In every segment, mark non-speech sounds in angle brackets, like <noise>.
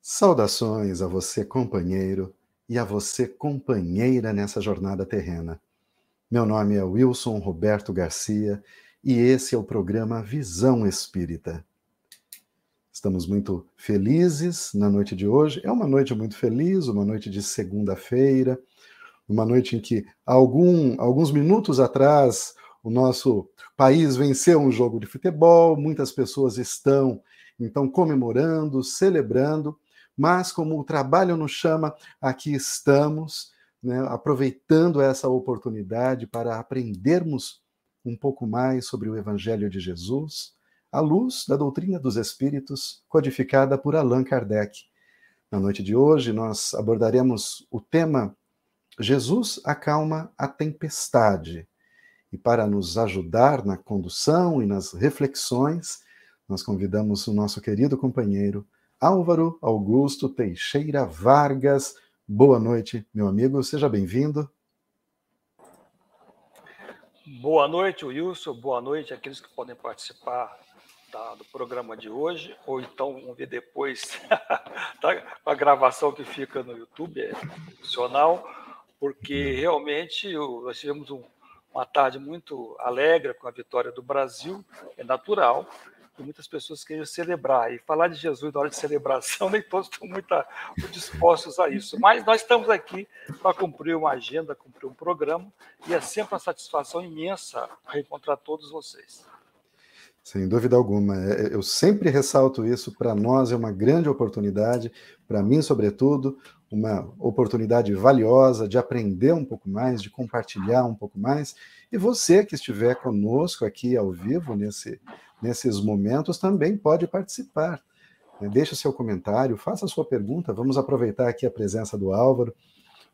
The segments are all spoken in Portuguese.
Saudações a você, companheiro, e a você, companheira nessa jornada terrena. Meu nome é Wilson Roberto Garcia e esse é o programa Visão Espírita. Estamos muito felizes na noite de hoje. É uma noite muito feliz, uma noite de segunda-feira, uma noite em que, algum, alguns minutos atrás, o nosso país venceu um jogo de futebol, muitas pessoas estão, então, comemorando, celebrando, mas como o trabalho nos chama, aqui estamos, né, aproveitando essa oportunidade para aprendermos um pouco mais sobre o Evangelho de Jesus, à luz da doutrina dos Espíritos, codificada por Allan Kardec. Na noite de hoje, nós abordaremos o tema Jesus acalma a tempestade. E para nos ajudar na condução e nas reflexões, nós convidamos o nosso querido companheiro Álvaro Augusto Teixeira Vargas. Boa noite, meu amigo, seja bem-vindo. Boa noite, Wilson. Boa noite àqueles que podem participar da, do programa de hoje, ou então vão ver depois <laughs> a gravação que fica no YouTube, é funcional, porque realmente nós tivemos um, uma tarde muito alegre com a vitória do Brasil, é natural, que muitas pessoas queriam celebrar. E falar de Jesus na hora de celebração, <laughs> nem todos estão muito, muito dispostos a isso. Mas nós estamos aqui para cumprir uma agenda, cumprir um programa, e é sempre uma satisfação imensa reencontrar todos vocês. Sem dúvida alguma. É, é, eu sempre ressalto isso, para nós é uma grande oportunidade, para mim, sobretudo, uma oportunidade valiosa de aprender um pouco mais, de compartilhar um pouco mais. E você que estiver conosco aqui ao vivo nesse nesses momentos também pode participar. Né? Deixe o seu comentário, faça a sua pergunta. Vamos aproveitar aqui a presença do Álvaro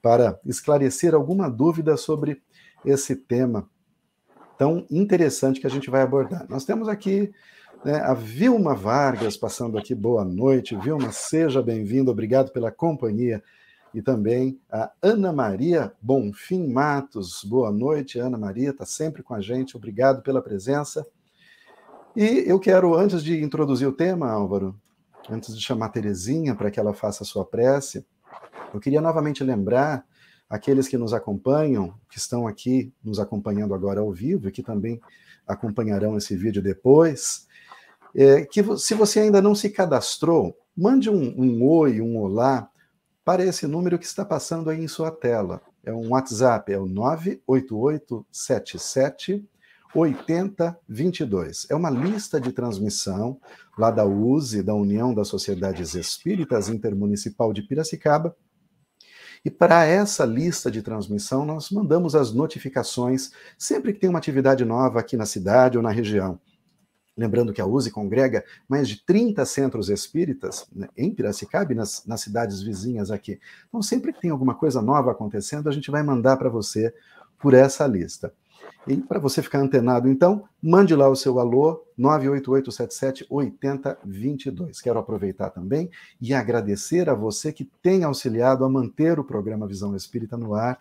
para esclarecer alguma dúvida sobre esse tema tão interessante que a gente vai abordar. Nós temos aqui né, a Vilma Vargas passando aqui, boa noite. Vilma, seja bem-vinda, obrigado pela companhia. E também a Ana Maria Bonfim Matos, boa noite, Ana Maria, está sempre com a gente, obrigado pela presença. E eu quero, antes de introduzir o tema, Álvaro, antes de chamar a Terezinha para que ela faça a sua prece, eu queria novamente lembrar aqueles que nos acompanham, que estão aqui nos acompanhando agora ao vivo e que também acompanharão esse vídeo depois, é, que se você ainda não se cadastrou, mande um, um oi, um olá para esse número que está passando aí em sua tela. É um WhatsApp, é o 98877 8022. É uma lista de transmissão lá da USE, da União das Sociedades Espíritas Intermunicipal de Piracicaba. E para essa lista de transmissão, nós mandamos as notificações sempre que tem uma atividade nova aqui na cidade ou na região. Lembrando que a USE congrega mais de 30 centros espíritas né, em Piracicaba e nas, nas cidades vizinhas aqui. Então, sempre que tem alguma coisa nova acontecendo, a gente vai mandar para você por essa lista. E para você ficar antenado, então, mande lá o seu alô, 988778022. Quero aproveitar também e agradecer a você que tem auxiliado a manter o programa Visão Espírita no ar.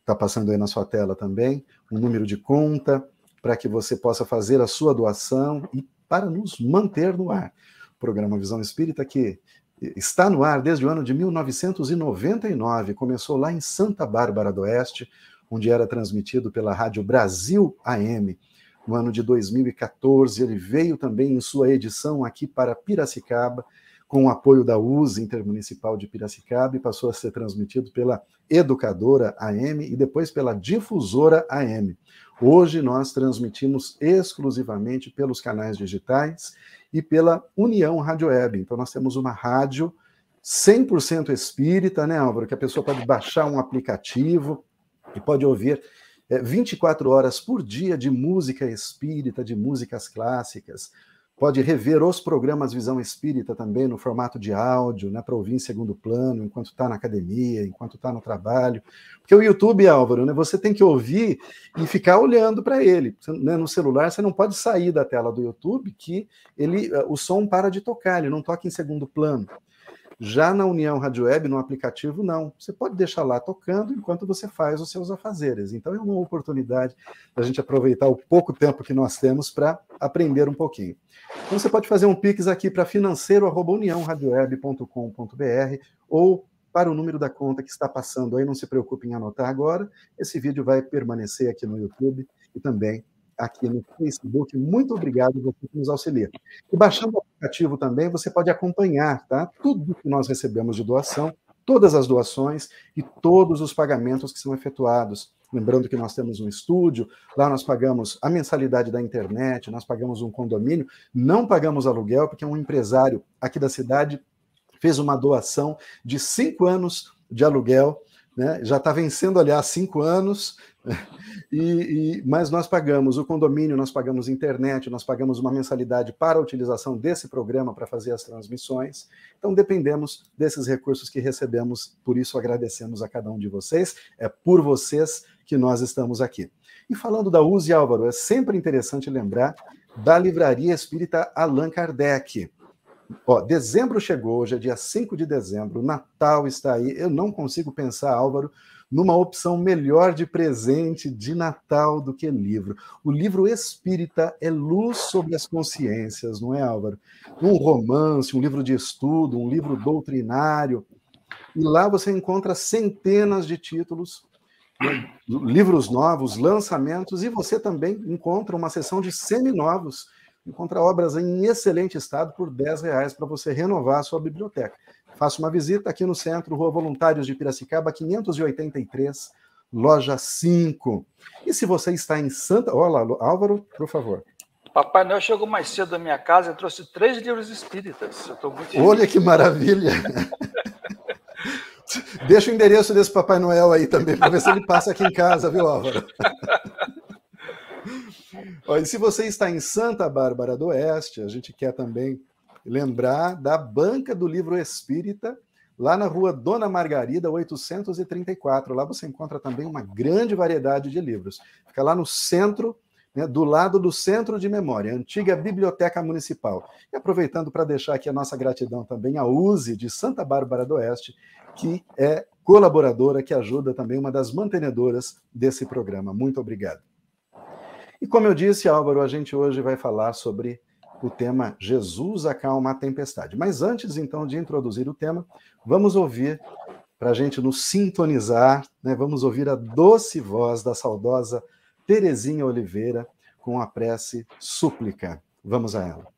Está passando aí na sua tela também um número de conta para que você possa fazer a sua doação e para nos manter no ar. O programa Visão Espírita que está no ar desde o ano de 1999, começou lá em Santa Bárbara do Oeste, onde era transmitido pela Rádio Brasil AM. No ano de 2014, ele veio também em sua edição aqui para Piracicaba, com o apoio da USE Intermunicipal de Piracicaba, e passou a ser transmitido pela Educadora AM e depois pela Difusora AM. Hoje nós transmitimos exclusivamente pelos canais digitais e pela União Rádio Web. Então nós temos uma rádio 100% espírita, né, Álvaro? Que a pessoa pode baixar um aplicativo e pode ouvir é, 24 horas por dia de música espírita, de músicas clássicas. Pode rever os programas Visão Espírita também no formato de áudio, né, para ouvir em segundo plano, enquanto está na academia, enquanto está no trabalho. Porque o YouTube, Álvaro, né, você tem que ouvir e ficar olhando para ele. Né, no celular, você não pode sair da tela do YouTube, que ele, o som para de tocar, ele não toca em segundo plano. Já na União Rádio Web, no aplicativo, não. Você pode deixar lá tocando enquanto você faz os seus afazeres. Então é uma oportunidade da gente aproveitar o pouco tempo que nós temos para aprender um pouquinho. Então você pode fazer um pix aqui para financeiro@uniãoradioweb.com.br ou para o número da conta que está passando aí, não se preocupe em anotar agora. Esse vídeo vai permanecer aqui no YouTube e também aqui no Facebook. Muito obrigado você que nos auxilia. E baixando o aplicativo também, você pode acompanhar tá? tudo que nós recebemos de doação, todas as doações e todos os pagamentos que são efetuados. Lembrando que nós temos um estúdio, lá nós pagamos a mensalidade da internet, nós pagamos um condomínio, não pagamos aluguel, porque um empresário aqui da cidade fez uma doação de cinco anos de aluguel, né? já está vencendo, aliás, cinco anos, <laughs> e, e, mas nós pagamos o condomínio, nós pagamos internet, nós pagamos uma mensalidade para a utilização desse programa para fazer as transmissões. Então dependemos desses recursos que recebemos, por isso agradecemos a cada um de vocês. É por vocês que nós estamos aqui. E falando da Use Álvaro, é sempre interessante lembrar da Livraria Espírita Allan Kardec. Ó, dezembro chegou, hoje é dia 5 de dezembro, Natal está aí. Eu não consigo pensar, Álvaro, numa opção melhor de presente de Natal do que livro. O livro espírita é luz sobre as consciências, não é, Álvaro? Um romance, um livro de estudo, um livro doutrinário. E lá você encontra centenas de títulos, né, livros novos, lançamentos, e você também encontra uma seção de seminovos encontra obras em excelente estado por 10 reais para você renovar a sua biblioteca. Faça uma visita aqui no centro, Rua Voluntários de Piracicaba, 583, loja 5. E se você está em Santa. Olá, Álvaro, por favor. Papai Noel chegou mais cedo da minha casa e trouxe três livros espíritas. Olha que maravilha! <laughs> Deixa o endereço desse Papai Noel aí também, para ver se ele passa aqui em casa, viu, Álvaro? <laughs> Olha, e se você está em Santa Bárbara do Oeste, a gente quer também lembrar da Banca do Livro Espírita, lá na rua Dona Margarida, 834. Lá você encontra também uma grande variedade de livros. Fica lá no centro, né, do lado do Centro de Memória, antiga Biblioteca Municipal. E aproveitando para deixar aqui a nossa gratidão também à USE de Santa Bárbara do Oeste, que é colaboradora, que ajuda também, uma das mantenedoras desse programa. Muito obrigado. E como eu disse, Álvaro, a gente hoje vai falar sobre o tema Jesus acalma a tempestade. Mas antes, então, de introduzir o tema, vamos ouvir, para a gente nos sintonizar, né, vamos ouvir a doce voz da saudosa Terezinha Oliveira com a prece súplica. Vamos a ela.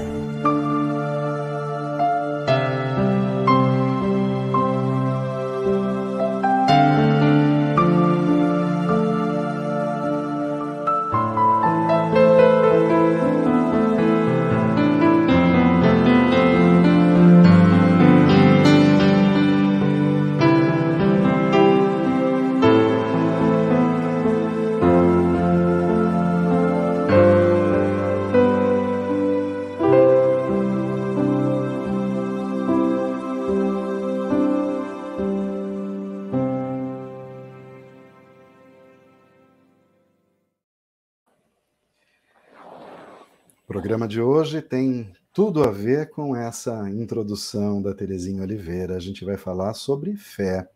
Programa de hoje tem tudo a ver com essa introdução da Terezinha Oliveira. A gente vai falar sobre fé.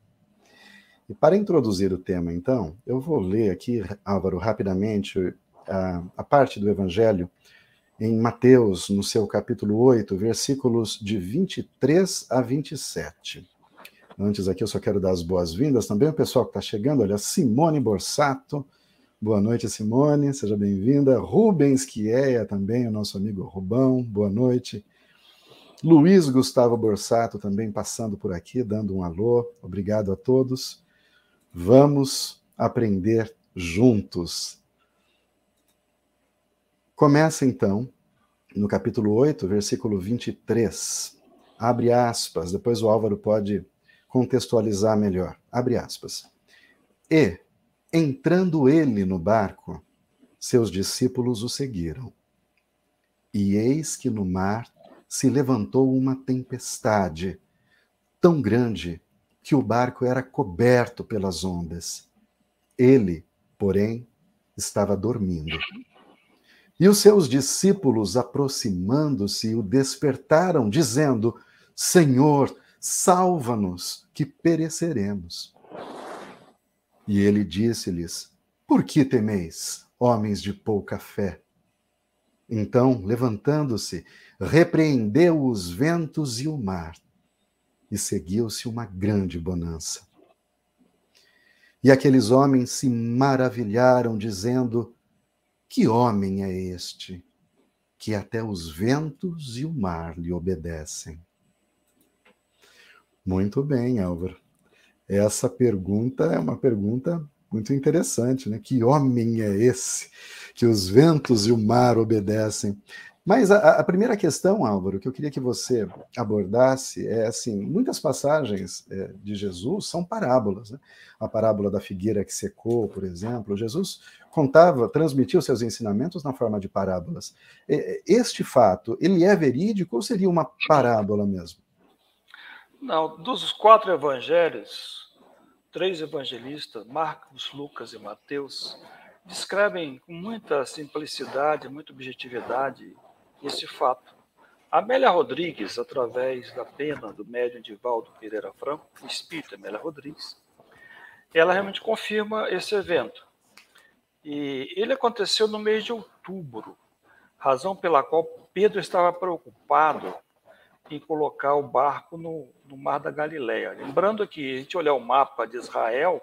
E para introduzir o tema, então, eu vou ler aqui, Álvaro, rapidamente a, a parte do Evangelho em Mateus, no seu capítulo 8, versículos de 23 a 27. Antes aqui, eu só quero dar as boas-vindas também ao pessoal que está chegando. Olha, Simone Borsato. Boa noite, Simone. Seja bem-vinda. Rubens Quieia também, o nosso amigo Rubão. Boa noite. Luiz Gustavo Borsato também passando por aqui, dando um alô. Obrigado a todos. Vamos aprender juntos. Começa então no capítulo 8, versículo 23. Abre aspas, depois o Álvaro pode contextualizar melhor. Abre aspas. E, entrando ele no barco, seus discípulos o seguiram. E eis que no mar se levantou uma tempestade tão grande que o barco era coberto pelas ondas. Ele, porém, estava dormindo. E os seus discípulos, aproximando-se, o despertaram, dizendo: Senhor, salva-nos, que pereceremos. E ele disse-lhes: Por que temeis, homens de pouca fé? Então, levantando-se, repreendeu os ventos e o mar, e seguiu-se uma grande bonança. E aqueles homens se maravilharam, dizendo: que homem é este que até os ventos e o mar lhe obedecem? Muito bem, Álvaro. Essa pergunta é uma pergunta muito interessante, né? Que homem é esse que os ventos e o mar obedecem? Mas a, a, primeira questão, Álvaro, que eu queria que você abordasse é assim: muitas passagens é, de Jesus são parábolas. Né? A parábola da figueira que secou, por exemplo. Jesus contava, transmitia os seus ensinamentos na forma de parábolas. Este fato, ele é verídico ou seria uma parábola mesmo? Não, dos quatro evangelhos, três evangelistas, Marcos, Lucas e Mateus, descrevem com muita simplicidade, muita objetividade esse fato. Amélia Rodrigues, através da pena do médium Divaldo Pereira Franco, o espírito Amélia Rodrigues, ela realmente confirma esse evento. E ele aconteceu no mês de outubro, razão pela qual Pedro estava preocupado em colocar o barco no, no Mar da Galileia. Lembrando que, a gente olhar o mapa de Israel,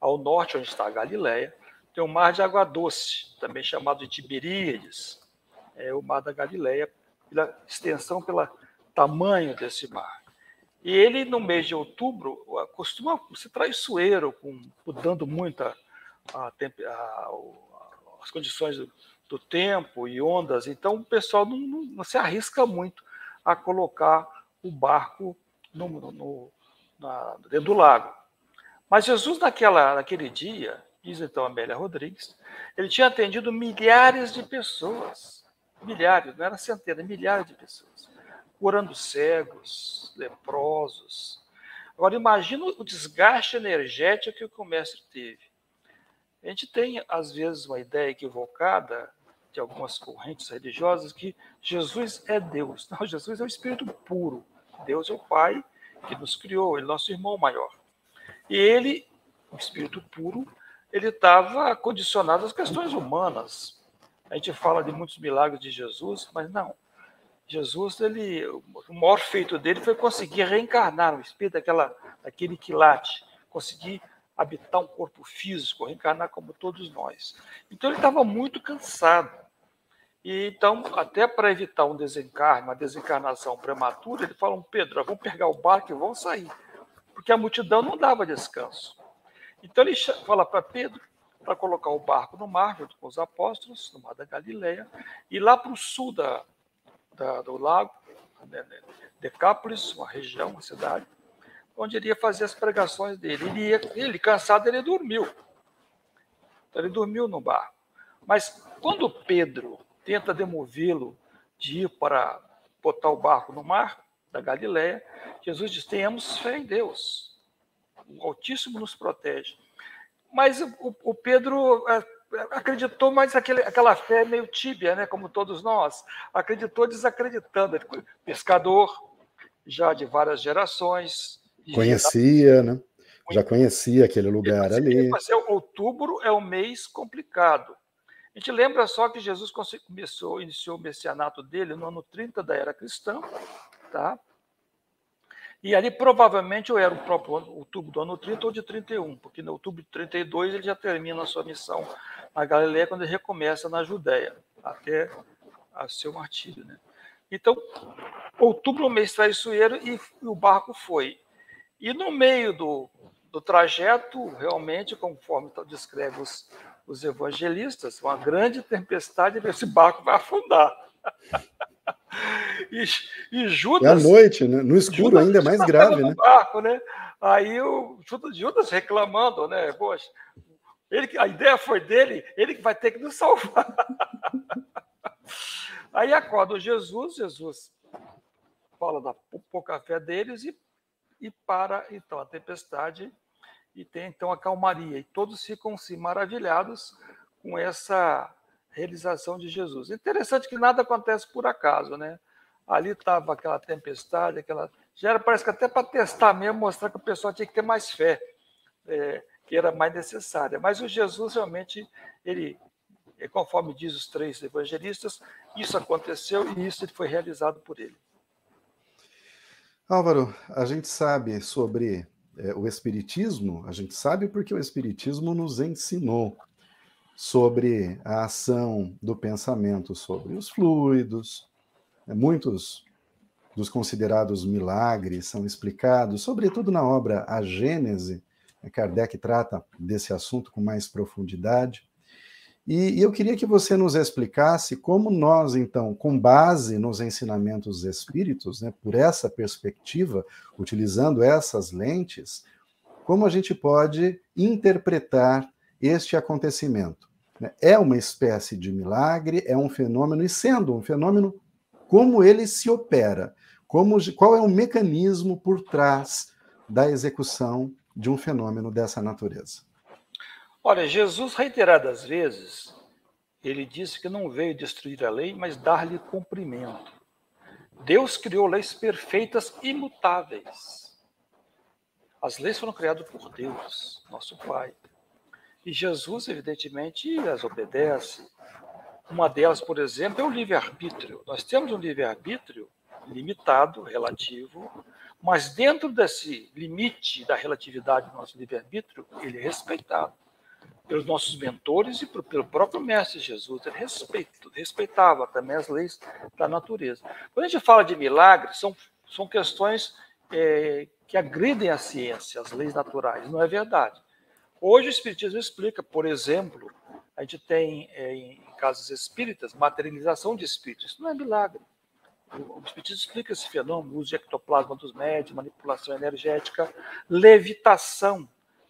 ao norte, onde está a Galileia, tem o Mar de Água Doce, também chamado de Tiberíades, é o Mar da Galileia, pela extensão, pelo tamanho desse mar. E ele, no mês de outubro, costuma ser traiçoeiro, com, mudando muito a, a, a, as condições do, do, tempo e ondas. Então, o pessoal não, não, não, se arrisca muito a colocar o barco no, no, na, dentro do lago. Mas Jesus, naquela, naquele dia, diz então Amélia Rodrigues, ele tinha atendido milhares de pessoas milhares, não era centenas, milhares de pessoas, curando cegos, leprosos. Agora, imagina o desgaste energético que o comércio teve. A gente tem, às vezes, uma ideia equivocada de algumas correntes religiosas que Jesus é Deus. Não, Jesus é o Espírito puro. Deus é o Pai que nos criou, ele é nosso irmão maior. E ele, o Espírito puro, ele estava condicionado às questões humanas, a gente fala de muitos milagres de Jesus, mas não. Jesus, ele, o maior feito dele foi conseguir reencarnar no espírito daquela, daquele quilate, conseguir habitar um corpo físico, reencarnar como todos nós. Então ele estava muito cansado. E então, até para evitar um desencarne, uma desencarnação prematura, ele falou: Pedro, vamos pegar o barco e vamos sair. Porque a multidão não dava descanso. Então ele fala para Pedro: para colocar o barco no mar, junto com os apóstolos, no mar da Galileia, e lá para o sul da, da, do lago, né, né, Decápolis, uma região, uma cidade, onde ele ia fazer as pregações dele. Ele, ia, ele cansado, ele dormiu. Então, ele dormiu no barco. Mas quando Pedro tenta demovê-lo de ir para botar o barco no mar da Galileia, Jesus diz: tenhamos fé em Deus. O Altíssimo nos protege. Mas o, o Pedro é, acreditou, mas aquele, aquela fé meio tíbia, né? como todos nós. Acreditou desacreditando. Pescador, já de várias gerações. Conhecia, né? Já conhecia aquele lugar ali. outubro é um mês complicado. A gente lembra só que Jesus começou, iniciou o messianato dele no ano 30 da era cristã, tá? E ali provavelmente ou era o próprio outubro do ano 30 ou de 31, porque no outubro de 32 ele já termina a sua missão na Galileia quando ele recomeça na Judéia, até a seu martírio, né? Então, outubro mês traiçoeiro e o barco foi. E no meio do, do trajeto, realmente, conforme descreve os, os evangelistas, uma grande tempestade, esse barco vai afundar. <laughs> E, e Judas. É à noite, né? no escuro Judas ainda é mais grave, né? Barco, né? Aí o Judas reclamando, né? Poxa, ele, a ideia foi dele, ele que vai ter que nos salvar. <laughs> Aí acorda Jesus, Jesus fala da pouca fé deles e, e para então a tempestade e tem então a calmaria. E todos ficam se maravilhados com essa realização de Jesus. Interessante que nada acontece por acaso, né? Ali estava aquela tempestade, aquela. Já era, parece que até para testar mesmo, mostrar que o pessoal tinha que ter mais fé, é, que era mais necessária. Mas o Jesus realmente, ele, é, conforme diz os três evangelistas, isso aconteceu e isso foi realizado por ele. Álvaro, a gente sabe sobre é, o Espiritismo, a gente sabe porque o Espiritismo nos ensinou sobre a ação do pensamento sobre os fluidos, é, muitos dos considerados milagres são explicados, sobretudo na obra A Gênese. Né, Kardec trata desse assunto com mais profundidade. E, eu queria que você nos explicasse como nós, então, com base nos ensinamentos espíritos, né, por essa perspectiva, utilizando essas lentes, como a gente pode interpretar este acontecimento. Né? É uma espécie de milagre, é um fenômeno, e sendo um fenômeno, como ele se opera, como, qual é o mecanismo por trás da execução de um fenômeno dessa natureza. Olha, Jesus reiteradas vezes, ele disse que não veio destruir a lei, mas dar-lhe cumprimento. Deus criou leis perfeitas, imutáveis. As leis foram criadas por Deus, nosso Pai. E Jesus, evidentemente, as obedece. Uma delas, por exemplo, é o livre-arbítrio. Nós temos um livre-arbítrio limitado, relativo, mas dentro desse limite da relatividade do nosso livre-arbítrio, ele é respeitado pelos nossos mentores e pelo próprio Mestre Jesus. Ele respeito, respeitava também as leis da natureza. Quando a gente fala de milagres, são, são questões é, que agridem a ciência, as leis naturais. Não é verdade. Hoje o Espiritismo explica, por exemplo, a gente tem é, em casos espíritas materialização de espíritos. Isso não é milagre. O Espiritismo explica esse fenômeno, uso de ectoplasma dos médios, manipulação energética, levitação.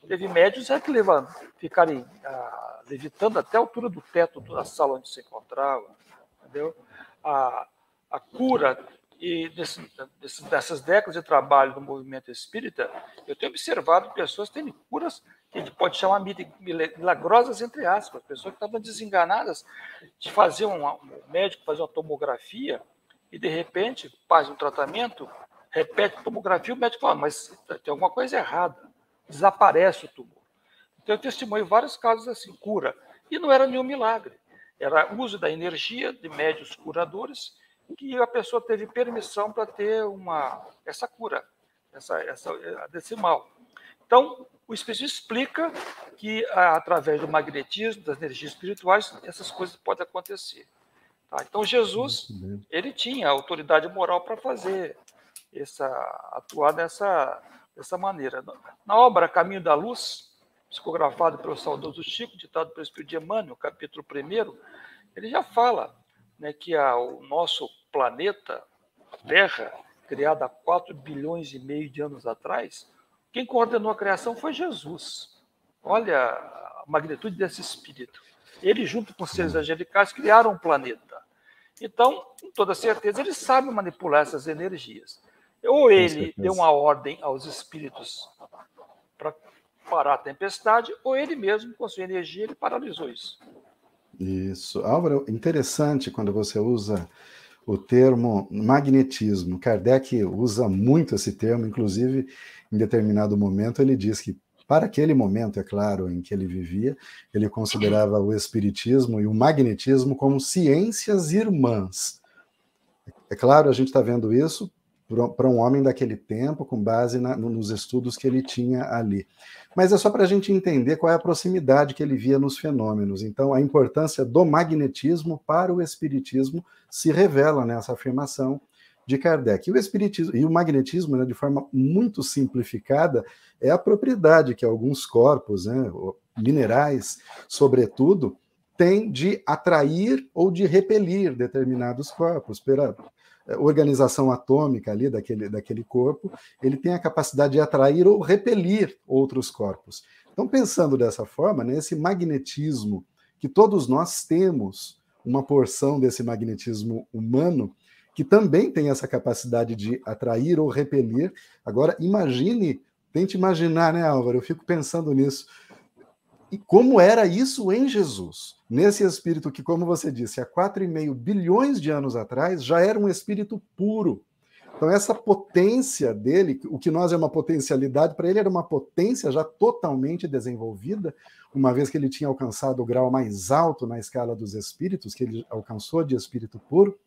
Teve médios é que levam, ficarem ah, levitando até a altura do teto da sala onde se encontrava, entendeu? A, a cura e desse, desse, dessas décadas de trabalho no movimento espírita, eu tenho observado pessoas tendo curas que a gente pode chamar milagrosas entre aspas, pessoas que estavam desenganadas de fazer um, um médico fazer uma tomografia e de repente faz um tratamento, repete a tomografia, o médico fala, mas tem alguma coisa errada, desaparece o tumor. Então eu testemunho vários casos assim, cura, e não era nenhum milagre, era uso da energia de médios curadores que a pessoa teve permissão para ter uma essa cura, essa, essa desse mal. Então, o Espiritismo explica que, através do magnetismo, das energias espirituais, essas coisas podem acontecer. Tá? Então, Jesus, ele tinha autoridade moral para fazer essa, atuar dessa, dessa maneira. Na obra Caminho da Luz, psicografado pelo saudoso Chico, ditado pelo Espírito de Emmanuel, capítulo 1, ele já fala né, que a, o nosso planeta, Terra, criado há 4 bilhões e meio de anos atrás, quem coordenou a criação foi Jesus. Olha a magnitude desse espírito. Ele, junto com os seres angelicais, criaram um planeta. Então, com toda certeza, ele sabe manipular essas energias. Ou ele deu uma ordem aos espíritos para parar a tempestade, ou ele mesmo, com sua energia, ele paralisou isso. Isso. Álvaro, interessante quando você usa o termo magnetismo. Kardec usa muito esse termo, inclusive em determinado momento ele diz que para aquele momento, é claro, em que ele vivia, ele considerava o espiritismo e o magnetismo como ciências irmãs. É claro, a gente está vendo isso para um homem daquele tempo, com base na, nos estudos que ele tinha ali. Mas é só para a gente entender qual é a proximidade que ele via nos fenômenos. Então, a importância do magnetismo para o espiritismo se revela nessa afirmação de Kardec. E o espiritismo e o magnetismo, né, de forma muito simplificada, é a propriedade que alguns corpos, né, minerais, sobretudo, têm de atrair ou de repelir determinados corpos pela organização atômica ali daquele, daquele corpo, ele tem a capacidade de atrair ou repelir outros corpos. Então, pensando dessa forma, né, esse magnetismo que todos nós temos, uma porção desse magnetismo humano, que também tem essa capacidade de atrair ou repelir. Agora, imagine, tente imaginar, né, Álvaro? Eu fico pensando nisso. Como era isso em Jesus? Nesse espírito que, como você disse, há 4,5 bilhões de anos atrás já era um espírito puro. Então, essa potência dele, o que nós é uma potencialidade, para ele era uma potência já totalmente desenvolvida, uma vez que ele tinha alcançado o grau mais alto na escala dos espíritos, que ele alcançou de espírito puro.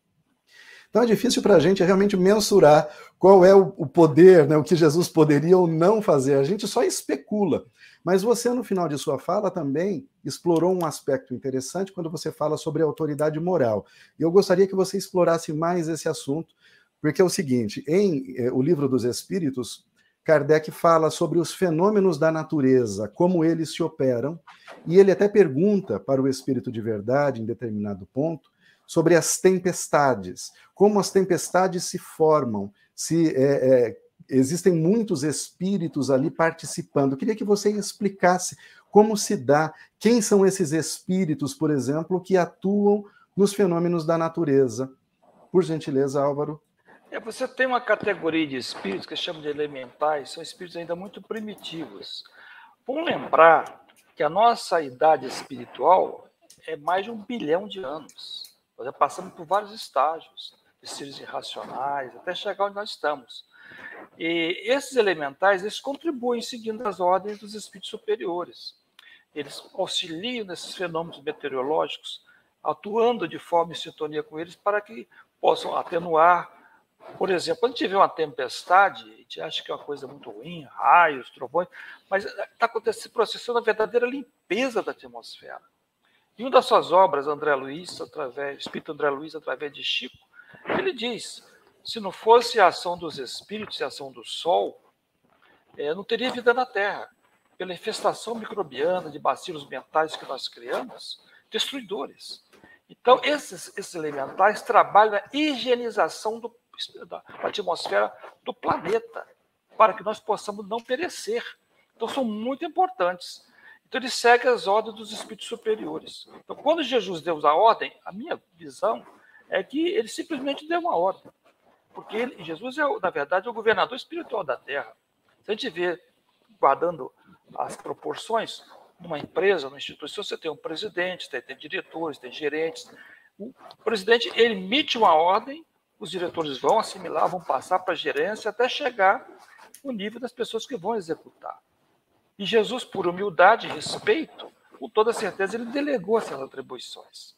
Então é difícil para a gente realmente mensurar qual é o, poder, né, o que Jesus poderia ou não fazer. A gente só especula. Mas você, no final de sua fala, também explorou um aspecto interessante quando você fala sobre autoridade moral. E eu gostaria que você explorasse mais esse assunto, porque é o seguinte: em eh, o livro dos Espíritos, Kardec fala sobre os fenômenos da natureza, como eles se operam, e ele até pergunta para o espírito de verdade, em determinado ponto, sobre as tempestades, como as tempestades se formam, se é, é, existem muitos espíritos ali participando. Eu queria que você explicasse como se dá, quem são esses espíritos, por exemplo, que atuam nos fenômenos da natureza. Por gentileza, Álvaro. É, você tem uma categoria de espíritos que chama de elementais, são espíritos ainda muito primitivos. Vamos lembrar que a nossa idade espiritual é mais de um bilhão de anos. Nós já passamos por vários estágios de seres irracionais, até chegar onde nós estamos. E esses elementais, eles contribuem seguindo as ordens dos espíritos superiores. Eles auxiliam nesses fenômenos meteorológicos, atuando de forma em sintonia com eles para que possam atenuar. Por exemplo, quando tiver uma tempestade, a gente acha que é uma coisa muito ruim, raios, trovões, mas está acontecendo, processando a verdadeira limpeza da atmosfera. Em uma das suas obras, André Luiz, através, Espírito André Luiz, através de Chico, ele diz: se não fosse a ação dos espíritos e a ação do sol, é, não teria vida na Terra. Pela infestação microbiana de bacilos mentais que nós criamos, destruidores. Então, esses, esses elementais trabalham na higienização do, da atmosfera do planeta, para que nós possamos não perecer. Então, são muito importantes. Então ele segue as ordens dos espíritos superiores. Então, quando Jesus deu a ordem, a minha visão é que ele simplesmente deu uma ordem. Porque ele, Jesus é, na verdade, o governador espiritual da Terra. Se a gente vê, guardando as proporções, numa empresa, numa instituição, você tem um presidente, tem, tem diretores, tem gerentes. O presidente emite uma ordem, os diretores vão assimilar, vão passar para a gerência até chegar no nível das pessoas que vão executar. E Jesus, por humildade e respeito, com toda certeza, ele delegou essas atribuições.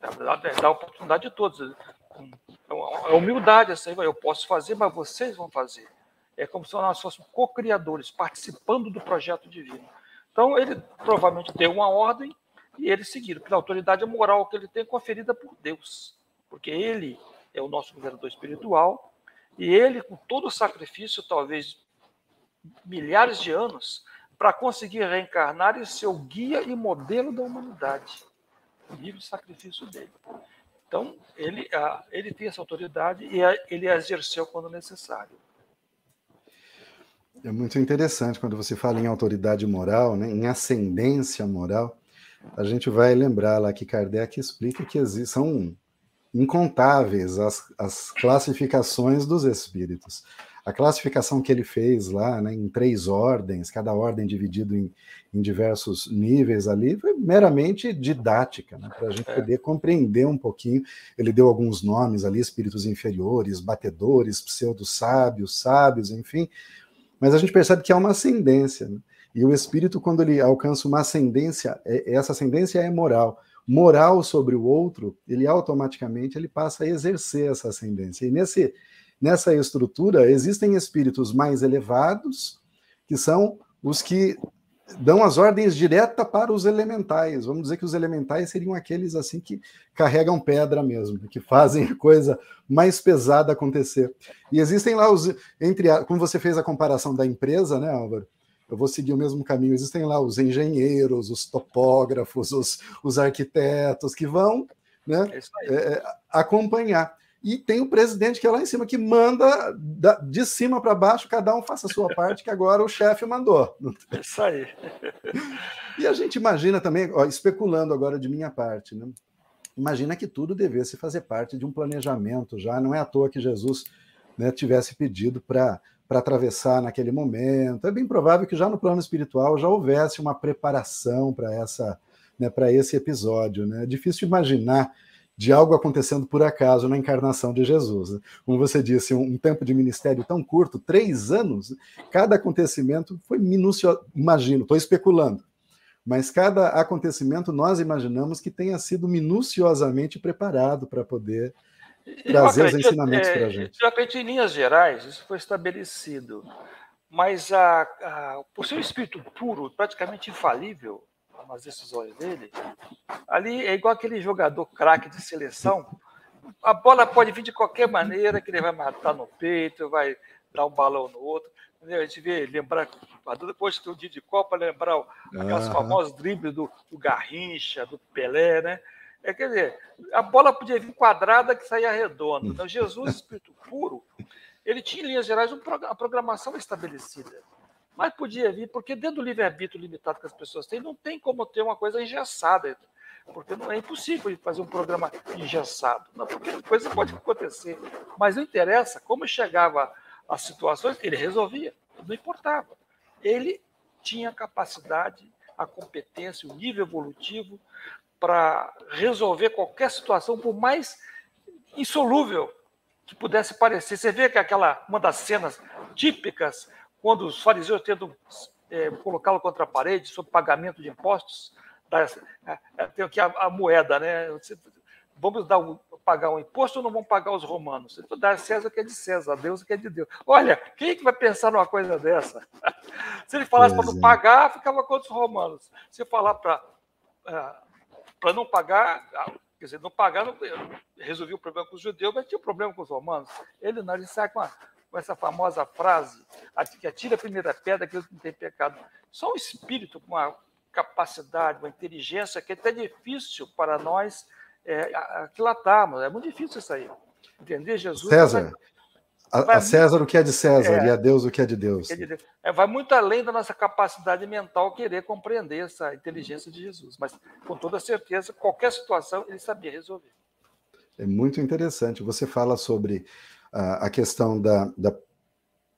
Dá a oportunidade de todos. É humildade essa aí, eu posso fazer, mas vocês vão fazer. É como se nós fôssemos co-criadores, participando do projeto divino. Então, ele provavelmente deu uma ordem e eles seguiram, pela autoridade moral que ele tem conferida por Deus. Porque ele é o nosso governador espiritual e ele, com todo o sacrifício, talvez milhares de anos, para conseguir reencarnar e ser o guia e modelo da humanidade. O sacrifício dele. Então, ele, ele tem essa autoridade e ele a exerceu quando necessário. É muito interessante quando você fala em autoridade moral, né, em ascendência moral, a gente vai lembrar lá que Kardec explica que são incontáveis as, as classificações dos espíritos. A classificação que ele fez lá, né, em três ordens, cada ordem dividido em, em diversos níveis ali, foi meramente didática, né, para a gente é. poder compreender um pouquinho. Ele deu alguns nomes ali, espíritos inferiores, batedores, pseudo-sábios, sábios, enfim, mas a gente percebe que há uma ascendência. Né? E o espírito, quando ele alcança uma ascendência, é, essa ascendência é moral. Moral sobre o outro, ele automaticamente ele passa a exercer essa ascendência. E nesse nessa estrutura existem espíritos mais elevados, que são os que dão as ordens direta para os elementais. Vamos dizer que os elementais seriam aqueles assim que carregam pedra mesmo, que fazem a coisa mais pesada acontecer. E existem lá os entre a, como você fez a comparação da empresa, né, Álvaro? Eu vou seguir o mesmo caminho. Existem lá os engenheiros, os topógrafos, os, os arquitetos que vão né, é, é acompanhar. E tem o presidente que é lá em cima, que manda de cima para baixo, cada um faça a sua <laughs> parte, que agora o chefe mandou. É isso aí. <laughs> E a gente imagina também, ó, especulando agora de minha parte, né? imagina que tudo devesse fazer parte de um planejamento já, não é à toa que Jesus né, tivesse pedido para para atravessar naquele momento. É bem provável que já no plano espiritual já houvesse uma preparação para essa, né, para esse episódio. Né? É difícil imaginar de algo acontecendo por acaso na encarnação de Jesus. Né? Como você disse, um, um, tempo de ministério tão curto, três anos, cada acontecimento foi minucioso. Imagino, estou especulando, mas cada acontecimento nós imaginamos que tenha sido minuciosamente preparado para poder trazer acredito, os ensinamentos é, para a gente. Eu acredito em linhas gerais, isso foi estabelecido, mas a, a, por ser um espírito puro, praticamente infalível, nas decisões dele, ali é igual aquele jogador craque de seleção. A bola pode vir de qualquer maneira, que ele vai matar no peito, vai dar um balão no outro. A gente vê, lembrar, depois que o dia de Copa, lembrar aquelas uhum. famosas dribles do, do Garrincha, do Pelé, né? É, quer dizer, a bola podia vir quadrada que saía redonda. Então, <laughs> Jesus, espírito puro, ele tinha, em linhas gerais, uma programação estabelecida. Mas podia vir, porque dentro do livre-arbítrio limitado que as pessoas têm, não tem como ter uma coisa engessada. Porque não é impossível fazer um programa engessado. Não, porque coisa pode acontecer. Mas não interessa como chegava as situações, ele resolvia. Não importava. Ele tinha a capacidade, a competência, o nível evolutivo para resolver qualquer situação, por mais insolúvel que pudesse parecer. Você vê que aquela uma das cenas típicas quando os fariseus tentam é, colocá-lo contra a parede sob pagamento de impostos, é, é, tem aqui a, a, moeda, né? Vamos dar um, pagar um imposto ou não vamos pagar os romanos? Então, dar a César o que é de César, a Deus o que é de Deus. Olha, quem é que vai pensar numa coisa dessa? <laughs> Se ele falasse para não pagar, ficava contra os romanos. Se falar para para não pagar, ah, quer dizer, não pagar, não, resolvia o problema com os judeus, mas tinha um problema com os romanos. Ele não, ele sai com a, com essa famosa frase, que atira a primeira pedra aquilo que não tem pecado. Só um espírito com uma capacidade, uma inteligência que é até difícil para nós é, aquilatarmos. É muito difícil isso aí. Entender Jesus. César. Vai, vai a, César o que é de César é, e a Deus o que é de Deus. É de Deus. É, vai muito além da nossa capacidade mental querer compreender essa inteligência de Jesus. Mas, com toda certeza, qualquer situação ele sabia resolver. É muito interessante. Você fala sobre a, questão da, da,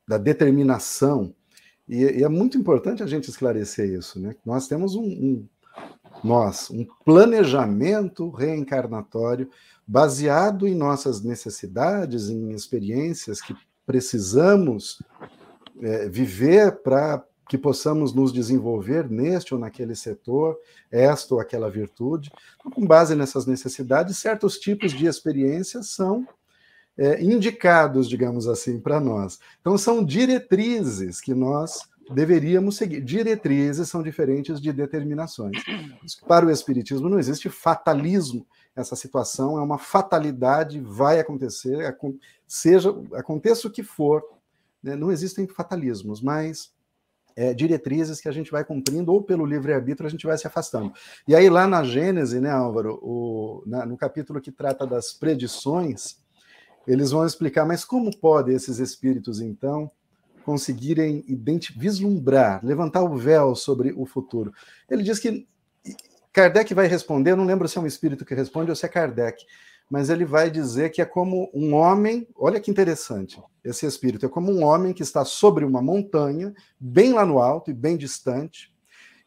da determinação, e, e, é muito importante a gente esclarecer isso, né? Nós temos um, um nós, um planejamento reencarnatório baseado em nossas necessidades, em experiências que precisamos é, viver para que possamos nos desenvolver neste ou naquele setor, esta ou aquela virtude. Então, com base nessas necessidades, certos tipos de experiências são é, indicados, digamos assim, para nós. Então, são diretrizes que nós deveríamos seguir. Diretrizes são diferentes de determinações. Para o Espiritismo não existe fatalismo. Essa situação é uma fatalidade, vai acontecer, seja aconteça o que for. Né? Não existem fatalismos, mas é, diretrizes que a gente vai cumprindo, ou pelo livre-arbítrio a gente vai se afastando. E aí, lá na Gênese, né, Álvaro, o, na, no capítulo que trata das predições, eles vão explicar, mas como podem esses espíritos, então, conseguirem vislumbrar, levantar o véu sobre o futuro? Ele diz que Kardec vai responder, eu não lembro se é um espírito que responde ou se é Kardec, mas ele vai dizer que é como um homem, olha que interessante, esse espírito é como um homem que está sobre uma montanha, bem lá no alto e bem distante,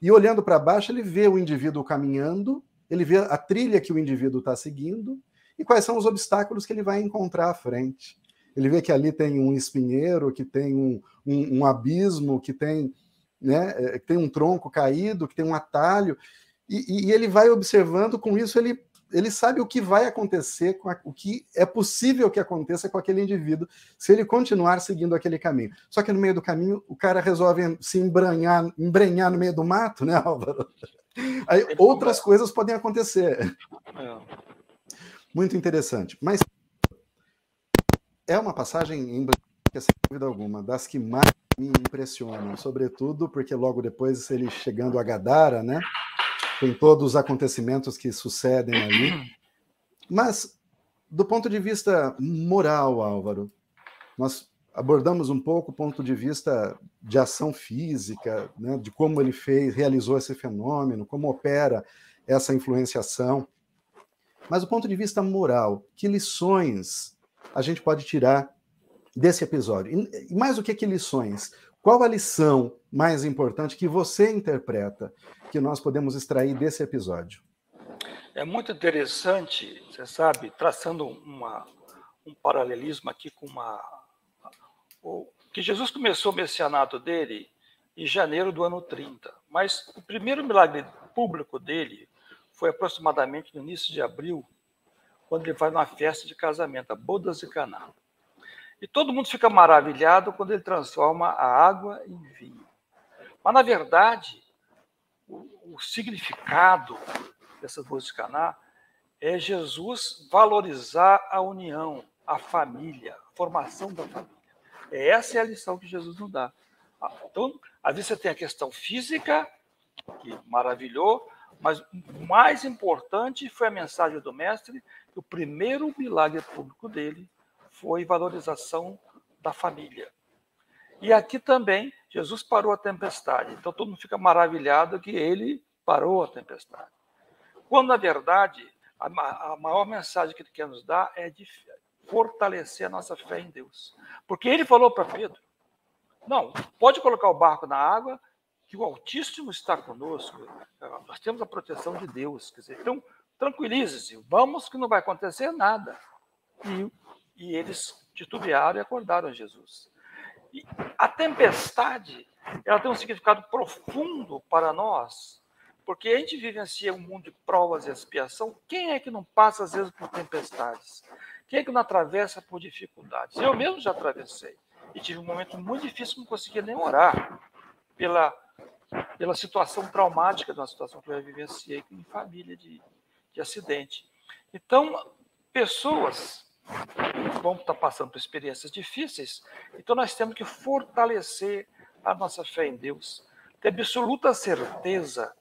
e olhando para baixo, ele vê o indivíduo caminhando, ele vê a trilha que o indivíduo está seguindo e quais são os obstáculos que ele vai encontrar à frente. Ele vê que ali tem um espinheiro, que tem um, um, um abismo, que tem, né, é, que tem um tronco caído, que tem um atalho, e, e ele vai observando, com isso ele ele sabe o que vai acontecer, com a, o que é possível que aconteça com aquele indivíduo se ele continuar seguindo aquele caminho. Só que no meio do caminho, o cara resolve se embranhar, embrenhar no meio do mato, né, Álvaro? Aí outras coisas podem acontecer. É. Muito interessante. Mas é uma passagem que, sem dúvida alguma, das que mais me impressionam, sobretudo porque logo depois ele chegando a Gadara, né? tem todos os acontecimentos que sucedem ali. Mas, do ponto de vista moral, Álvaro, nós abordamos um pouco o ponto de vista de ação física, né, de como ele fez, realizou esse fenômeno, como opera essa influenciação. Mas do ponto de vista moral, que lições a gente pode tirar desse episódio? E mais do que, que lições? Qual a lição mais importante que você interpreta que nós podemos extrair desse episódio? É muito interessante, você sabe, traçando uma, um paralelismo aqui com uma. Que Jesus começou o messianato dele em janeiro do ano 30, mas o primeiro milagre público dele foi aproximadamente no início de abril, quando ele vai numa festa de casamento, a Bodas de Caná. E todo mundo fica maravilhado quando ele transforma a água em vinho. Mas, na verdade, o, o significado dessas bodas de Caná é Jesus valorizar a união, a família, a formação da família. Essa é a lição que Jesus nos dá. Ah, então, às vezes você tem a questão física, que maravilhou, mas o mais importante foi a mensagem do Mestre, que o primeiro milagre público dele foi valorização da família. E aqui também, Jesus parou a tempestade. Então todo mundo fica maravilhado que ele parou a tempestade. Quando, na verdade, a, maior mensagem que ele quer nos dar é de fortalecer a nossa fé em Deus. Porque ele falou para Pedro: não, pode colocar o barco na água, que o Altíssimo está conosco. Nós temos a proteção de Deus. Quer dizer, então, tranquilize-se, vamos que não vai acontecer nada. E e eles titubearam e acordaram Jesus. E a tempestade, ela tem um significado profundo para nós, porque a gente vivencia um mundo de provas e expiação. Quem é que não passa às vezes por tempestades? Quem é que não atravessa por dificuldades? Eu mesmo já atravessei e tive um momento muito difícil, não conseguia nem orar pela pela situação traumática de uma situação que eu vivenciei em família de, de acidente. Então, pessoas vamos estar passando por experiências difíceis, então nós temos que fortalecer a nossa fé em Deus, ter absoluta certeza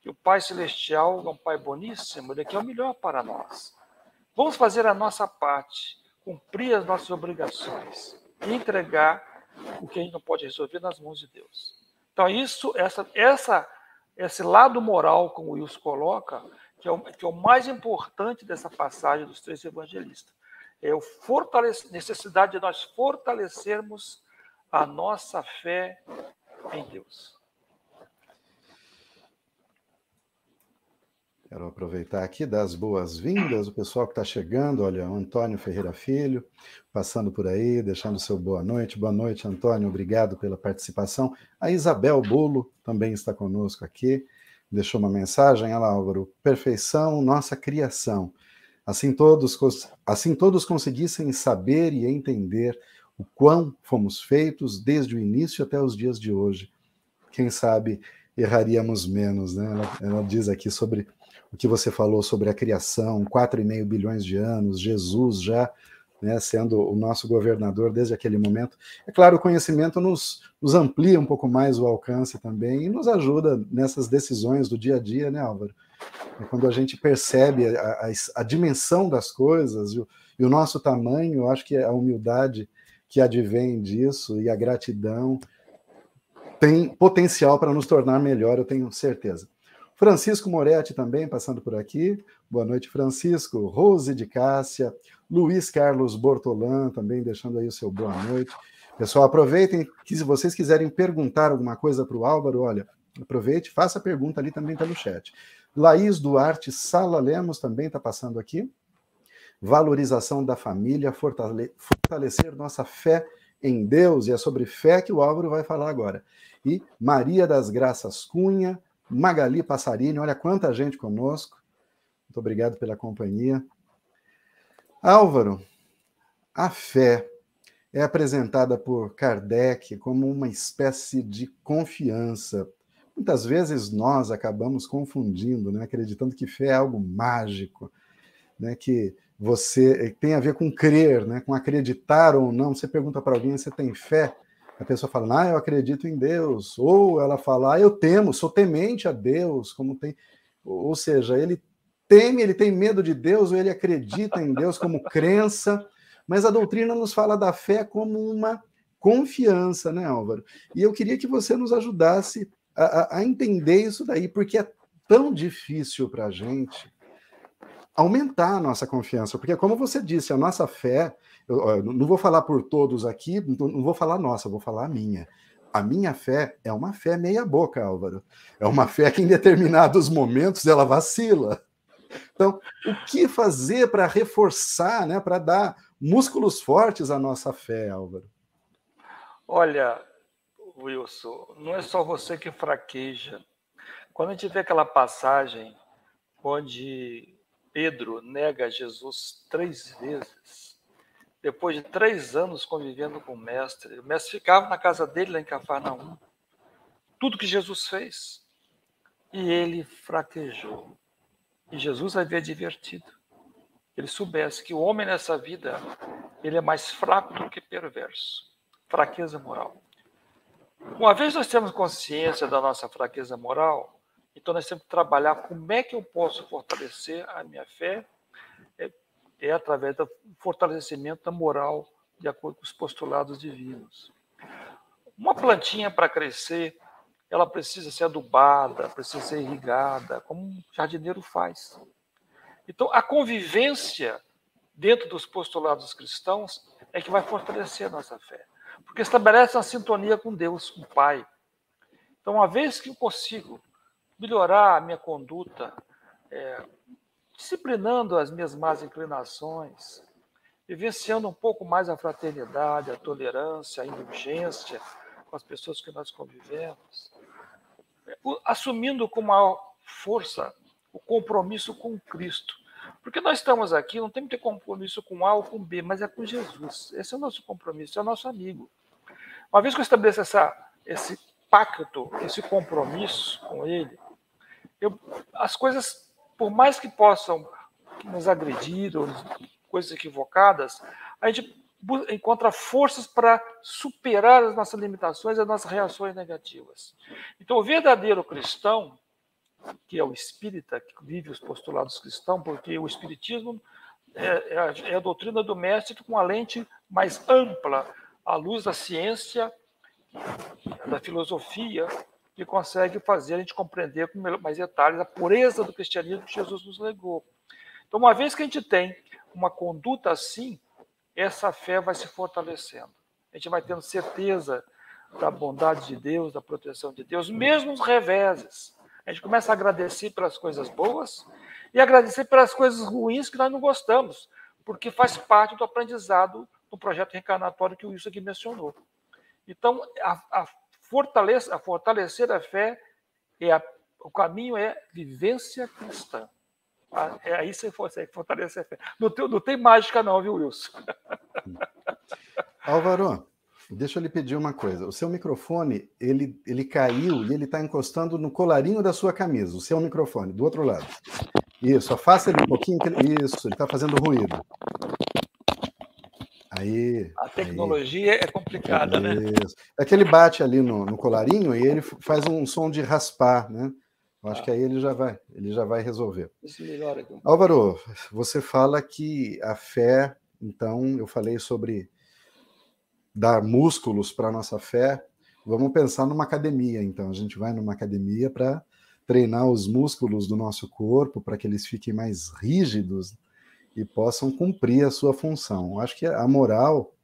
que o Pai Celestial é um Pai boníssimo, Ele quer o melhor para nós. Vamos fazer a nossa parte, cumprir as nossas obrigações e entregar o que a gente não pode resolver nas mãos de Deus. Então, isso, essa, essa, esse lado moral, como o Wilson coloca, que é, o, que é o mais importante dessa passagem dos três evangelistas é fortalece, necessidade de nós fortalecermos a nossa fé em Deus. Quero aproveitar aqui das boas-vindas, o pessoal que está chegando, olha, o Antônio Ferreira Filho, passando por aí, deixando seu boa noite. Boa noite, Antônio, obrigado pela participação. A Isabel Bolo também está conosco aqui, deixou uma mensagem, ela, Álvaro, perfeição, nossa criação. Assim todos, assim todos conseguissem saber e entender o quão fomos feitos desde o início até os dias de hoje. Quem sabe erraríamos menos, né? Ela, ela diz aqui sobre o que você falou sobre a criação, 4,5 bilhões de anos, Jesus já né, sendo o nosso governador desde aquele momento. É claro, o conhecimento nos, nos amplia um pouco mais o alcance também e nos ajuda nessas decisões do dia a dia, né, Álvaro? É quando a gente percebe a, a, a dimensão das coisas e o, e o, nosso tamanho, eu acho que a humildade que advém disso e a gratidão tem potencial para nos tornar melhor, eu tenho certeza. Francisco Moretti também passando por aqui. Boa noite, Francisco. Rose de Cássia. Luiz Carlos Bortolan também deixando aí o seu boa noite. Pessoal, aproveitem que se vocês quiserem perguntar alguma coisa para o Álvaro, olha, aproveite, faça a pergunta ali também pelo chat. Laís Duarte Sala Lemos também está passando aqui. Valorização da família, fortale fortalecer nossa fé em Deus, e é sobre fé que o Álvaro vai falar agora. E Maria das Graças Cunha, Magali Passarini, olha quanta gente conosco. Muito obrigado pela companhia. Álvaro, a fé é apresentada por Kardec como uma espécie de confiança. Muitas vezes nós acabamos confundindo, né, acreditando que fé é algo mágico, né, que você tem a ver com crer, né, com acreditar ou não. Você pergunta para alguém, você tem fé? A pessoa fala, ah, eu acredito em Deus. Ou ela fala, ah, eu temo, sou temente a Deus, como tem. Ou seja, ele teme, ele tem medo de Deus, ou ele acredita em Deus como crença mas a doutrina nos fala da fé como uma confiança, né, Álvaro? E eu queria que você nos ajudasse a, a entender isso daí, porque é tão difícil para a gente aumentar a nossa confiança, porque como você disse, a nossa fé, eu, não vou falar por todos aqui, não vou falar nossa, vou falar a minha. A minha fé é uma fé meia boca, Álvaro. É uma fé que em determinados momentos ela vacila. Então, o que fazer para reforçar, né, para dar músculos fortes à nossa fé, Álvaro? Olha, Wilson, não é só você que fraqueja. Quando a gente vê aquela passagem onde Pedro nega Jesus três vezes, depois de três anos convivendo com o mestre, o mestre ficava na casa dele lá em Cafarnaum, tudo que Jesus fez, e ele fraquejou. E Jesus havia advertido ele soubesse que o homem nessa vida ele é mais fraco do que perverso. Fraqueza moral. Uma vez nós temos consciência da nossa fraqueza moral, então nós temos que trabalhar como é que eu posso fortalecer a minha fé, é, através do fortalecimento da moral de acordo com os postulados divinos. Uma plantinha para crescer, ela precisa ser adubada, precisa ser irrigada, como um jardineiro faz. Então, a convivência dentro dos postulados cristãos é que vai fortalecer a nossa fé, porque estabelece uma sintonia com Deus, com o Pai. Então, uma vez que eu consigo melhorar a minha conduta, é, disciplinando as minhas más inclinações, vivenciando um pouco mais a fraternidade, a tolerância, a indulgência com as pessoas que nós convivemos, assumindo com maior força o compromisso com Cristo. Porque nós estamos aqui, não temos que ter compromisso com A ou com B, mas é com Jesus. Esse é o nosso compromisso, é o nosso amigo. Uma vez que eu estabeleço essa, esse pacto, esse compromisso com Ele, eu, as coisas, por mais que possam nos agredir ou coisas equivocadas, a gente encontra forças para superar as nossas limitações, as nossas reações negativas. Então, o verdadeiro cristão, que é o espírita, que vive os postulados cristãos, porque o espiritismo é, é, a, é a doutrina do mestre com uma lente mais ampla, à luz da ciência, da filosofia, que consegue fazer a gente compreender com mais detalhes a pureza do cristianismo que Jesus nos legou. Então, uma vez que a gente tem uma conduta assim, essa fé vai se fortalecendo. A gente vai tendo certeza da bondade de Deus, da proteção de Deus, mesmo os reveses. A gente começa a agradecer pelas coisas boas e agradecer pelas coisas ruins que nós não gostamos, porque faz parte do aprendizado do projeto reencarnatório que o Wilson aqui mencionou. Então, a, a, fortalecer, a fortalecer a fé, é a, o caminho é vivência cristã. É aí você fortalecer a fé. Não tem, não tem mágica, não, viu, Wilson? <laughs> Álvaro, Deixa eu lhe pedir uma coisa. O seu microfone, ele, ele caiu e ele está encostando no colarinho da sua camisa. O seu microfone, do outro lado. Isso, afasta ele um pouquinho. Isso, ele está fazendo ruído. Aí. A tecnologia aí. é complicada, né? Isso. É que ele bate ali no, no, colarinho e ele faz um som de raspar, né? Eu acho ah. que aí ele já vai, ele já vai resolver. Isso melhora aqui. Álvaro, você fala que a fé, então, eu falei sobre dar músculos para a nossa fé, vamos pensar numa academia. Então, a gente vai numa academia para treinar os músculos do nosso corpo para que eles fiquem mais rígidos e possam cumprir a sua função. Acho que a moral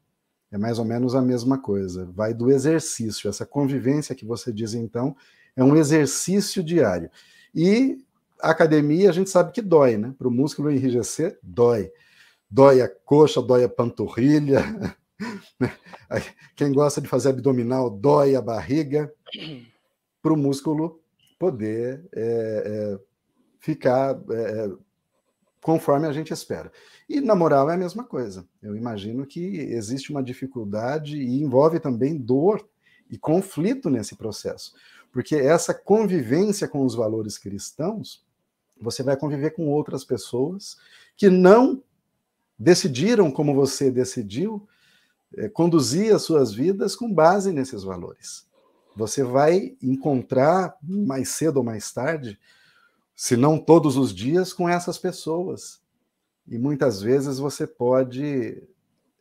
é mais ou menos a mesma coisa. Vai do exercício. Essa convivência que você diz, então, é um exercício diário. E a academia, a gente sabe que dói, né? Para o músculo enrijecer, dói. Dói a coxa, dói a panturrilha. <laughs> Quem gosta de fazer abdominal, dói a barriga. Para o músculo poder é, é, ficar é, conforme a gente espera. E na moral é a mesma coisa. Eu imagino que existe uma dificuldade e envolve também dor e conflito nesse processo. Porque essa convivência com os valores cristãos, você vai conviver com outras pessoas que não decidiram como você decidiu é, conduzir as suas vidas com base nesses valores. Você vai encontrar mais cedo ou mais tarde, se não todos os dias, com essas pessoas e muitas vezes você pode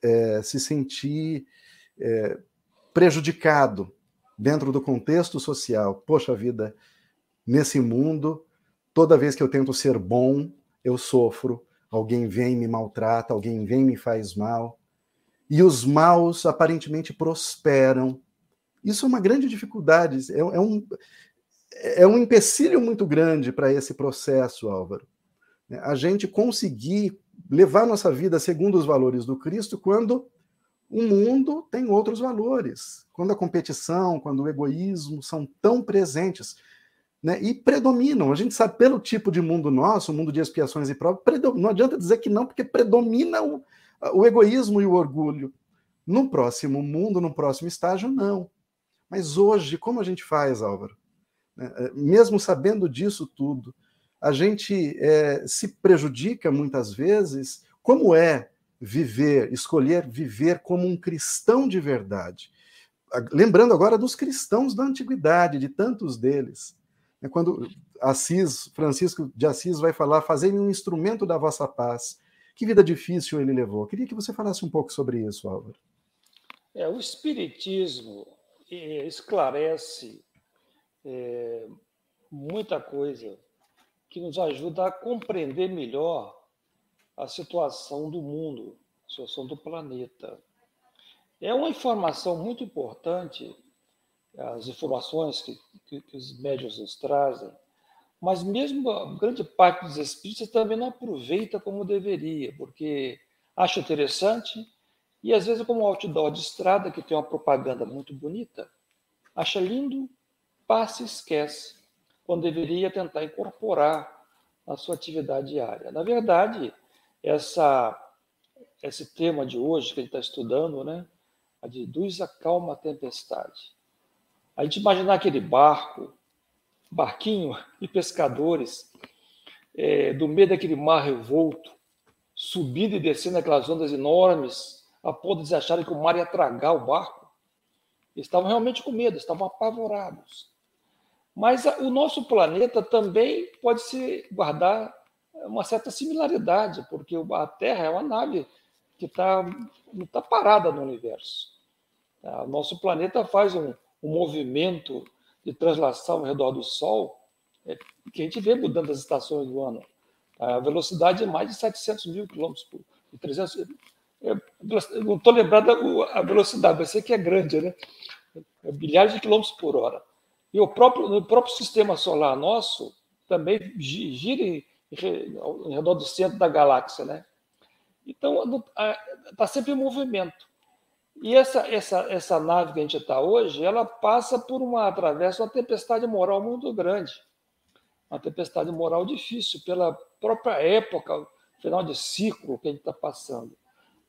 é, se sentir é, prejudicado dentro do contexto social. Poxa vida, nesse mundo, toda vez que eu tento ser bom, eu sofro. Alguém vem me maltrata, alguém vem me faz mal. E os maus aparentemente prosperam. Isso é uma grande dificuldade, é, é um, é um empecilho muito grande para esse processo, Álvaro. Né, a gente conseguir levar nossa vida segundo os valores do Cristo quando o mundo tem outros valores, quando a competição, quando o egoísmo são tão presentes né, e predominam. A gente sabe, pelo tipo de mundo nosso, o mundo de expiações e provas, não adianta dizer que não, porque predomina o, o egoísmo e o orgulho. No próximo mundo, no próximo estágio, não. Mas hoje, como a gente faz, Álvaro? Né, é, mesmo sabendo disso tudo, a gente é, se prejudica muitas vezes. Como é viver, escolher viver como um cristão de verdade? Lembrando agora dos cristãos da antiguidade, de tantos deles. É quando Assis, Francisco de Assis vai falar, fazendo um instrumento da vossa paz. Que vida difícil ele levou. Queria que você falasse um pouco sobre isso, Álvaro. É, o Espiritismo é, esclarece é, muita coisa que nos ajuda a compreender melhor a situação do mundo, a situação do planeta. É uma informação muito importante, as informações que, que, que os médios nos trazem, mas mesmo a grande parte dos espíritos também não aproveita como deveria, porque acha interessante e às vezes como outdoor de estrada que tem uma propaganda muito bonita, acha lindo, passa e esquece quando deveria tentar incorporar na sua atividade diária. Na verdade, essa, esse tema de hoje que a gente está estudando, né, a de luz acalma a tempestade. A gente imaginar aquele barco, barquinho de pescadores, é, do meio daquele mar revolto, subindo e descendo aquelas ondas enormes, a ponto de acharem que o mar ia tragar o barco. Estavam realmente com medo, estavam apavorados. Mas o nosso planeta também pode se guardar uma certa similaridade, porque a Terra é uma nave que tá, está parada no universo. Tá? O nosso planeta faz um, um movimento de translação ao redor do Sol é, que a gente vê mudando as estações do ano. A velocidade é mais de 700 mil quilômetros por 300. É, não estou lembrando a velocidade, vai ser que é grande, né? É bilhares de quilômetros por hora. E o próprio, o próprio sistema solar nosso também gira em, em redor do centro da galáxia, né? Então, está sempre em movimento. E essa, essa, essa nave que a gente está hoje, ela passa por uma, atravessa uma tempestade moral muito grande. Uma tempestade moral difícil, pela própria época, final de ciclo que a gente está passando.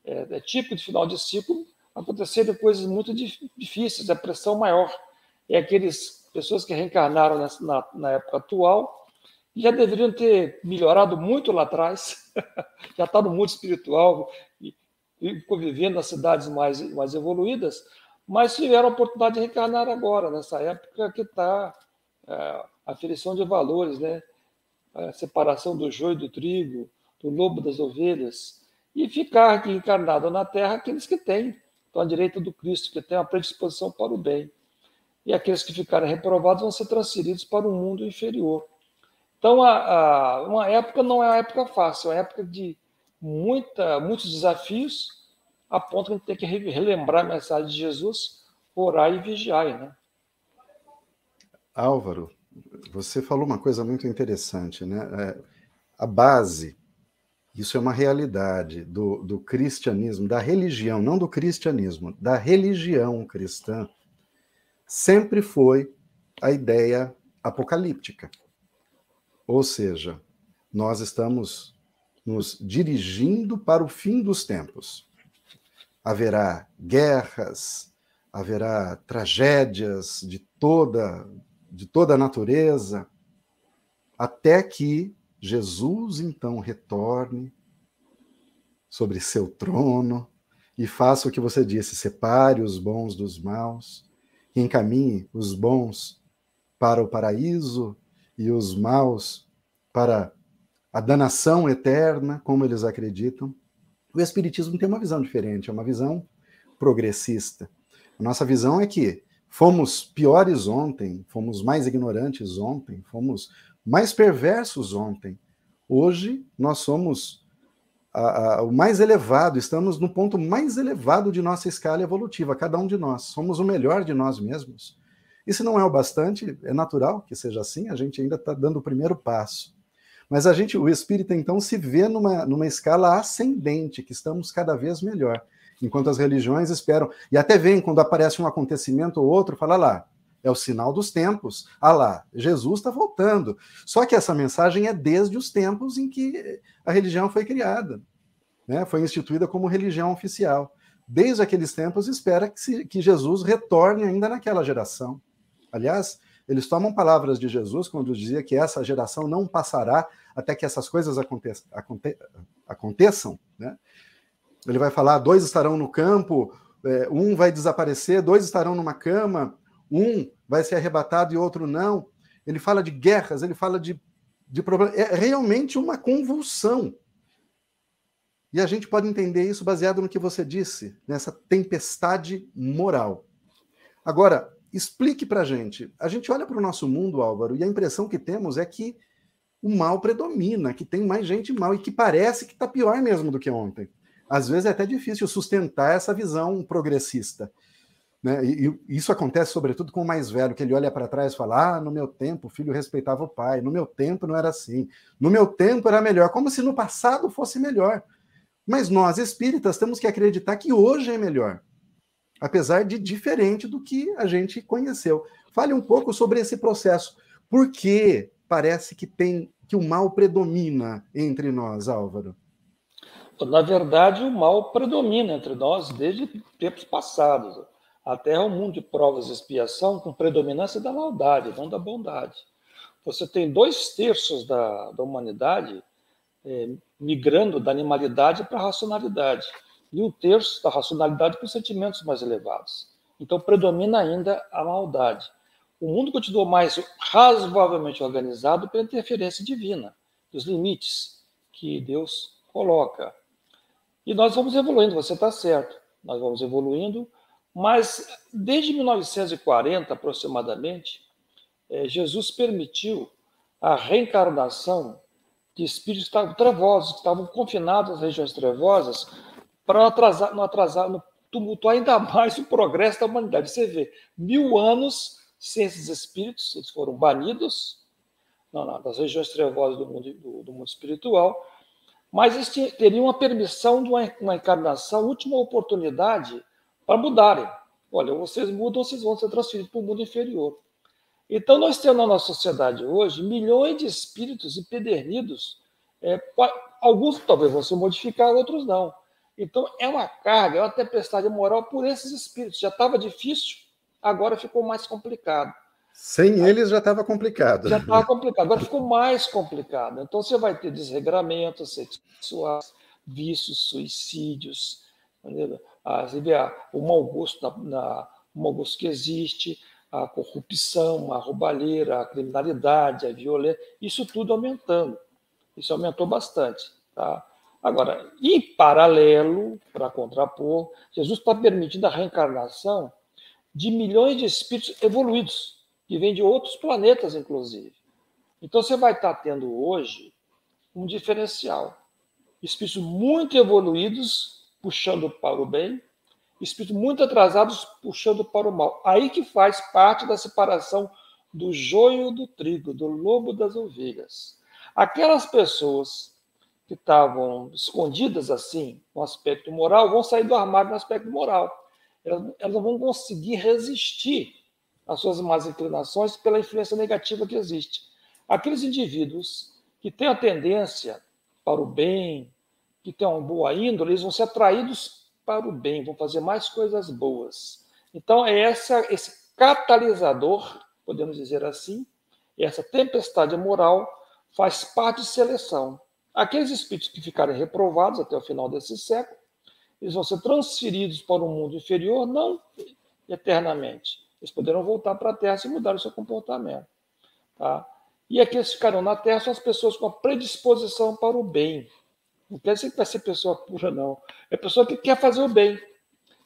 É, é típico de final de ciclo acontecerem coisas muito difíceis, a pressão maior. É aqueles pessoas que reencarnaram nessa, na, na época atual já deveriam ter melhorado muito lá atrás, <laughs> já está no mundo espiritual e, e convivendo nas cidades mais, mais evoluídas, mas tiveram a oportunidade de reencarnar agora, nessa época que está é, a aferição de valores, né? a separação do joio do trigo, do lobo das ovelhas, e ficar aqui encarnado na Terra aqueles que têm, estão à direita do Cristo, que têm a predisposição para o bem. E aqueles que ficarem reprovados vão ser transferidos para o mundo inferior. Então, a, a, uma época não é uma época fácil, é uma época de muita, muitos desafios, a ponto que a gente tem que relembrar a mensagem de Jesus, orar e vigiar. Né? Álvaro, você falou uma coisa muito interessante, né? É, a base, isso é uma realidade do, do cristianismo, da religião, não do cristianismo, da religião cristã, sempre foi a ideia apocalíptica. Ou seja, nós estamos nos dirigindo para o fim dos tempos. Haverá guerras, haverá tragédias de toda de toda a natureza, até que Jesus então retorne sobre seu trono e faça o que você disse, separe os bons dos maus, encaminhe os bons para o paraíso e os maus para a danação eterna, como eles acreditam. O Espiritismo tem uma visão diferente, é uma visão progressista. A nossa visão é que fomos piores ontem, fomos mais ignorantes ontem, fomos mais perversos ontem. Hoje nós somos a, a, o mais elevado, estamos no ponto mais elevado de nossa escala evolutiva, cada um de nós. Somos o melhor de nós mesmos. E se não é o bastante, é natural que seja assim, a gente ainda está dando o primeiro passo. Mas a gente, o espírito, então, se vê numa, numa escala ascendente, que estamos cada vez melhor. Enquanto as religiões esperam. E até vem, quando aparece um acontecimento ou outro, fala lá, é o sinal dos tempos. Ah lá, Jesus está voltando. Só que essa mensagem é desde os tempos em que a religião foi criada. Né? Foi instituída como religião oficial. Desde aqueles tempos, espera que, se, que Jesus retorne ainda naquela geração. Aliás, eles tomam palavras de Jesus quando dizia que essa geração não passará até que essas coisas aconteçam. Aconte, aconteçam né? Ele vai falar: dois estarão no campo, é, um vai desaparecer, dois estarão numa cama, um vai ser arrebatado e outro não. Ele fala de guerras, ele fala de, de problemas. É realmente uma convulsão. E a gente pode entender isso baseado no que você disse, nessa tempestade moral. Agora, Explique para a gente. A gente olha para o nosso mundo, Álvaro, e a impressão que temos é que o mal predomina, que tem mais gente mal e que parece que está pior mesmo do que ontem. Às vezes é até difícil sustentar essa visão progressista. Né? E, isso acontece sobretudo com o mais velho, que ele olha para trás e fala: Ah, no meu tempo o filho respeitava o pai, no meu tempo não era assim, no meu tempo era melhor, como se no passado fosse melhor. Mas nós, espíritas, temos que acreditar que hoje é melhor apesar de diferente do que a gente conheceu. Fale um pouco sobre esse processo. Por que parece que tem que o mal predomina entre nós, Álvaro? Na verdade, o mal predomina entre nós desde tempos passados. A Terra é um mundo de provas e expiação com predominância da maldade, não da bondade. Você tem dois terços da, da humanidade é, migrando da animalidade para a racionalidade e um terço da racionalidade com sentimentos mais elevados. Então predomina ainda a maldade. O mundo continua mais razoavelmente organizado pela interferência divina, dos limites que Deus coloca. E nós vamos evoluindo, você está certo, nós vamos evoluindo, mas desde 1940 aproximadamente, eh, Jesus permitiu a reencarnação de espíritos que estavam trevosos, que estavam confinados nas regiões trevosas, para não atrasar, não atrasar, não tumultuar ainda <laughs> mais o progresso da humanidade. Você vê, mil anos sem esses espíritos, eles foram banidos não, não, das regiões trevosas do mundo, do, do mundo espiritual, mas eles teriam a permissão de uma, uma encarnação, última oportunidade para mudarem. Olha, vocês mudam, vocês vão ser transferidos para o mundo inferior. Então, nós temos na nossa sociedade hoje milhões de espíritos empedernidos. É, alguns talvez vão se modificar, outros não. Então, é uma carga, é uma tempestade moral por esses espíritos. Já estava difícil, agora ficou mais complicado. Sem eles já estava complicado. Já estava complicado, agora ficou mais complicado. Então, você vai ter desregramentos sexuais, vícios, suicídios, ah, você vê o mau gosto, na, na, o mau gosto que existe, a corrupção, a roubalheira, a criminalidade, a violência, isso tudo aumentando. Isso aumentou bastante. Tá? Agora, em paralelo, para contrapor, Jesus está permitindo a reencarnação de milhões de espíritos evoluídos, que vêm de outros planetas, inclusive. Então você vai estar tendo hoje um diferencial. Espíritos muito evoluídos puxando para o bem, espíritos muito atrasados puxando para o mal. Aí que faz parte da separação do joio do trigo, do lobo das ovelhas. Aquelas pessoas que estavam escondidas assim, no aspecto moral, vão sair do armário no aspecto moral. Elas, não vão conseguir resistir às suas más inclinações pela influência negativa que existe. Aqueles indivíduos que têm a tendência para o bem, que têm uma boa índole, eles vão ser atraídos para o bem, vão fazer mais coisas boas. Então, é essa, esse catalisador, podemos dizer assim, essa tempestade moral faz parte de seleção. Aqueles espíritos que ficarem reprovados até o final desse século, eles vão ser transferidos para um mundo inferior, não eternamente. Eles poderão voltar para a Terra se mudar o seu comportamento. Tá? E aqueles que ficarão na Terra são as pessoas com a predisposição para o bem. Não quer dizer que vai ser pessoa pura, não. É pessoa que quer fazer o bem.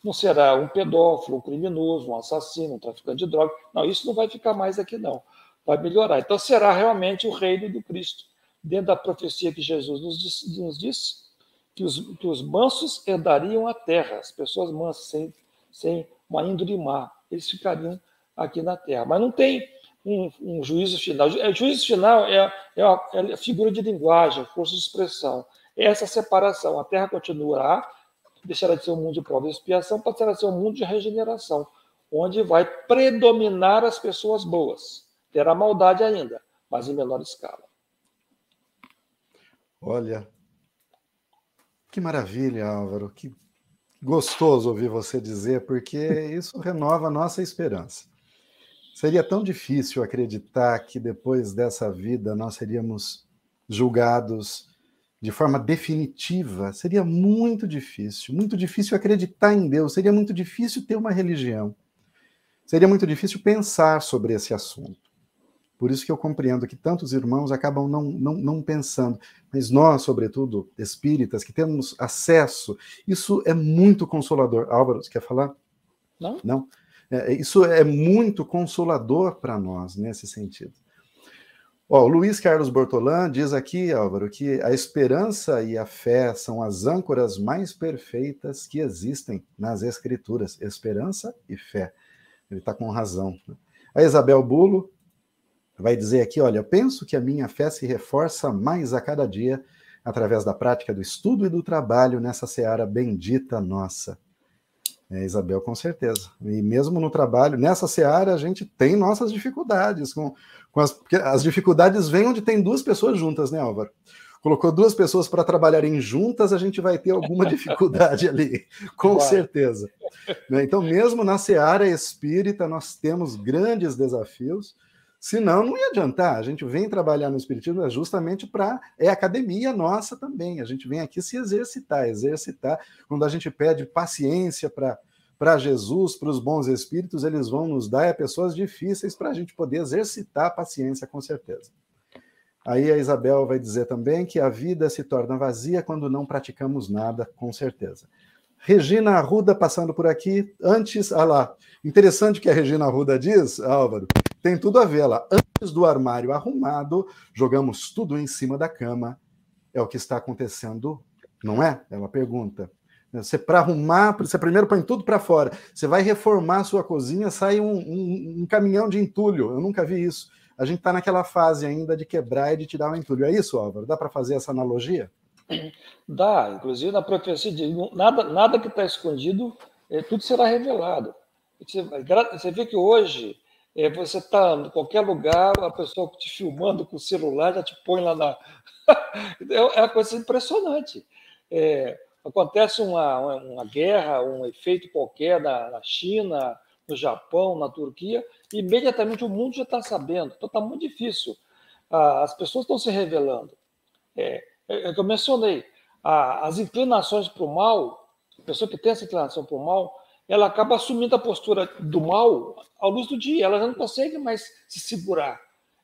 Não será um pedófilo, um criminoso, um assassino, um traficante de drogas. Não, isso não vai ficar mais aqui, não. Vai melhorar. Então será realmente o reino do Cristo dentro da profecia que Jesus nos disse, nos disse que, os, que os mansos herdariam a terra, as pessoas mansas, sem, sem uma índole má, eles ficariam aqui na terra. Mas não tem um, um juízo final. O juízo final é, é, é a figura de linguagem, força de expressão. Essa separação. A terra continuará, deixará de ser um mundo de prova e expiação, passará a ser um mundo de regeneração, onde vai predominar as pessoas boas. Terá maldade ainda, mas em menor escala. Olha, que maravilha, Álvaro, que gostoso ouvir você dizer, porque isso renova a nossa esperança. Seria tão difícil acreditar que depois dessa vida nós seríamos julgados de forma definitiva. Seria muito difícil, muito difícil acreditar em Deus, seria muito difícil ter uma religião. Seria muito difícil pensar sobre esse assunto. Por isso que eu compreendo que tantos irmãos acabam não, não, não pensando, mas nós, sobretudo, espíritas, que temos acesso, isso é muito consolador. Álvaro, você quer falar? Não. Não? É, isso é muito consolador para nós nesse sentido. Ó, o Luiz Carlos Bortolan diz aqui, Álvaro, que a esperança e a fé são as âncoras mais perfeitas que existem nas Escrituras. Esperança e fé. Ele está com razão. Né? A Isabel Bulo vai dizer aqui: olha, penso que a minha fé se reforça mais a cada dia através da prática do estudo e do trabalho nessa seara bendita nossa. É, Isabel, com certeza. E mesmo no trabalho, nessa seara, a gente tem nossas dificuldades. Com, com as, as dificuldades vêm onde tem duas pessoas juntas, né, Álvaro? Colocou duas pessoas para trabalharem juntas, a gente vai ter alguma <laughs> dificuldade ali, com vai. certeza. Né, então, mesmo na seara espírita, nós temos grandes desafios Senão, não ia adiantar. A gente vem trabalhar no Espiritismo é justamente para. É academia nossa também. A gente vem aqui se exercitar, exercitar. Quando a gente pede paciência para. Para Jesus, para os bons espíritos, eles vão nos dar é pessoas difíceis para a gente poder exercitar a paciência, com certeza. Aí a Isabel vai dizer também que a vida se torna vazia quando não praticamos nada, com certeza. Regina Arruda passando por aqui. Antes, ah lá, interessante que a Regina Arruda diz, Álvaro, tem tudo a ver lá. Antes do armário arrumado, jogamos tudo em cima da cama. É o que está acontecendo, não é? Ela pergunta. Você para arrumar, você primeiro põe tudo para fora. Você vai reformar a sua cozinha, sai um, um, um, caminhão de entulho. Eu nunca vi isso. A gente está naquela fase ainda de quebrar e de tirar o entulho. É isso, Álvaro? Dá para fazer essa analogia? Dá. Inclusive na profecia diz, nada, nada que está escondido, é, tudo será revelado. Você, você vê que hoje é, você está em qualquer lugar, a pessoa te filmando com o celular já te põe lá na. <laughs> É, é uma coisa impressionante. É, acontece uma, uma, guerra, um efeito qualquer na, na, China, no Japão, na Turquia, e imediatamente o mundo já está sabendo. Então está muito difícil. Ah, as pessoas estão se revelando. É, é, é que eu mencionei. Ah, as inclinações para o mal, a pessoa que tem essa inclinação para o mal, ela acaba assumindo a postura do mal à luz do dia, ela já não consegue mais se segurar.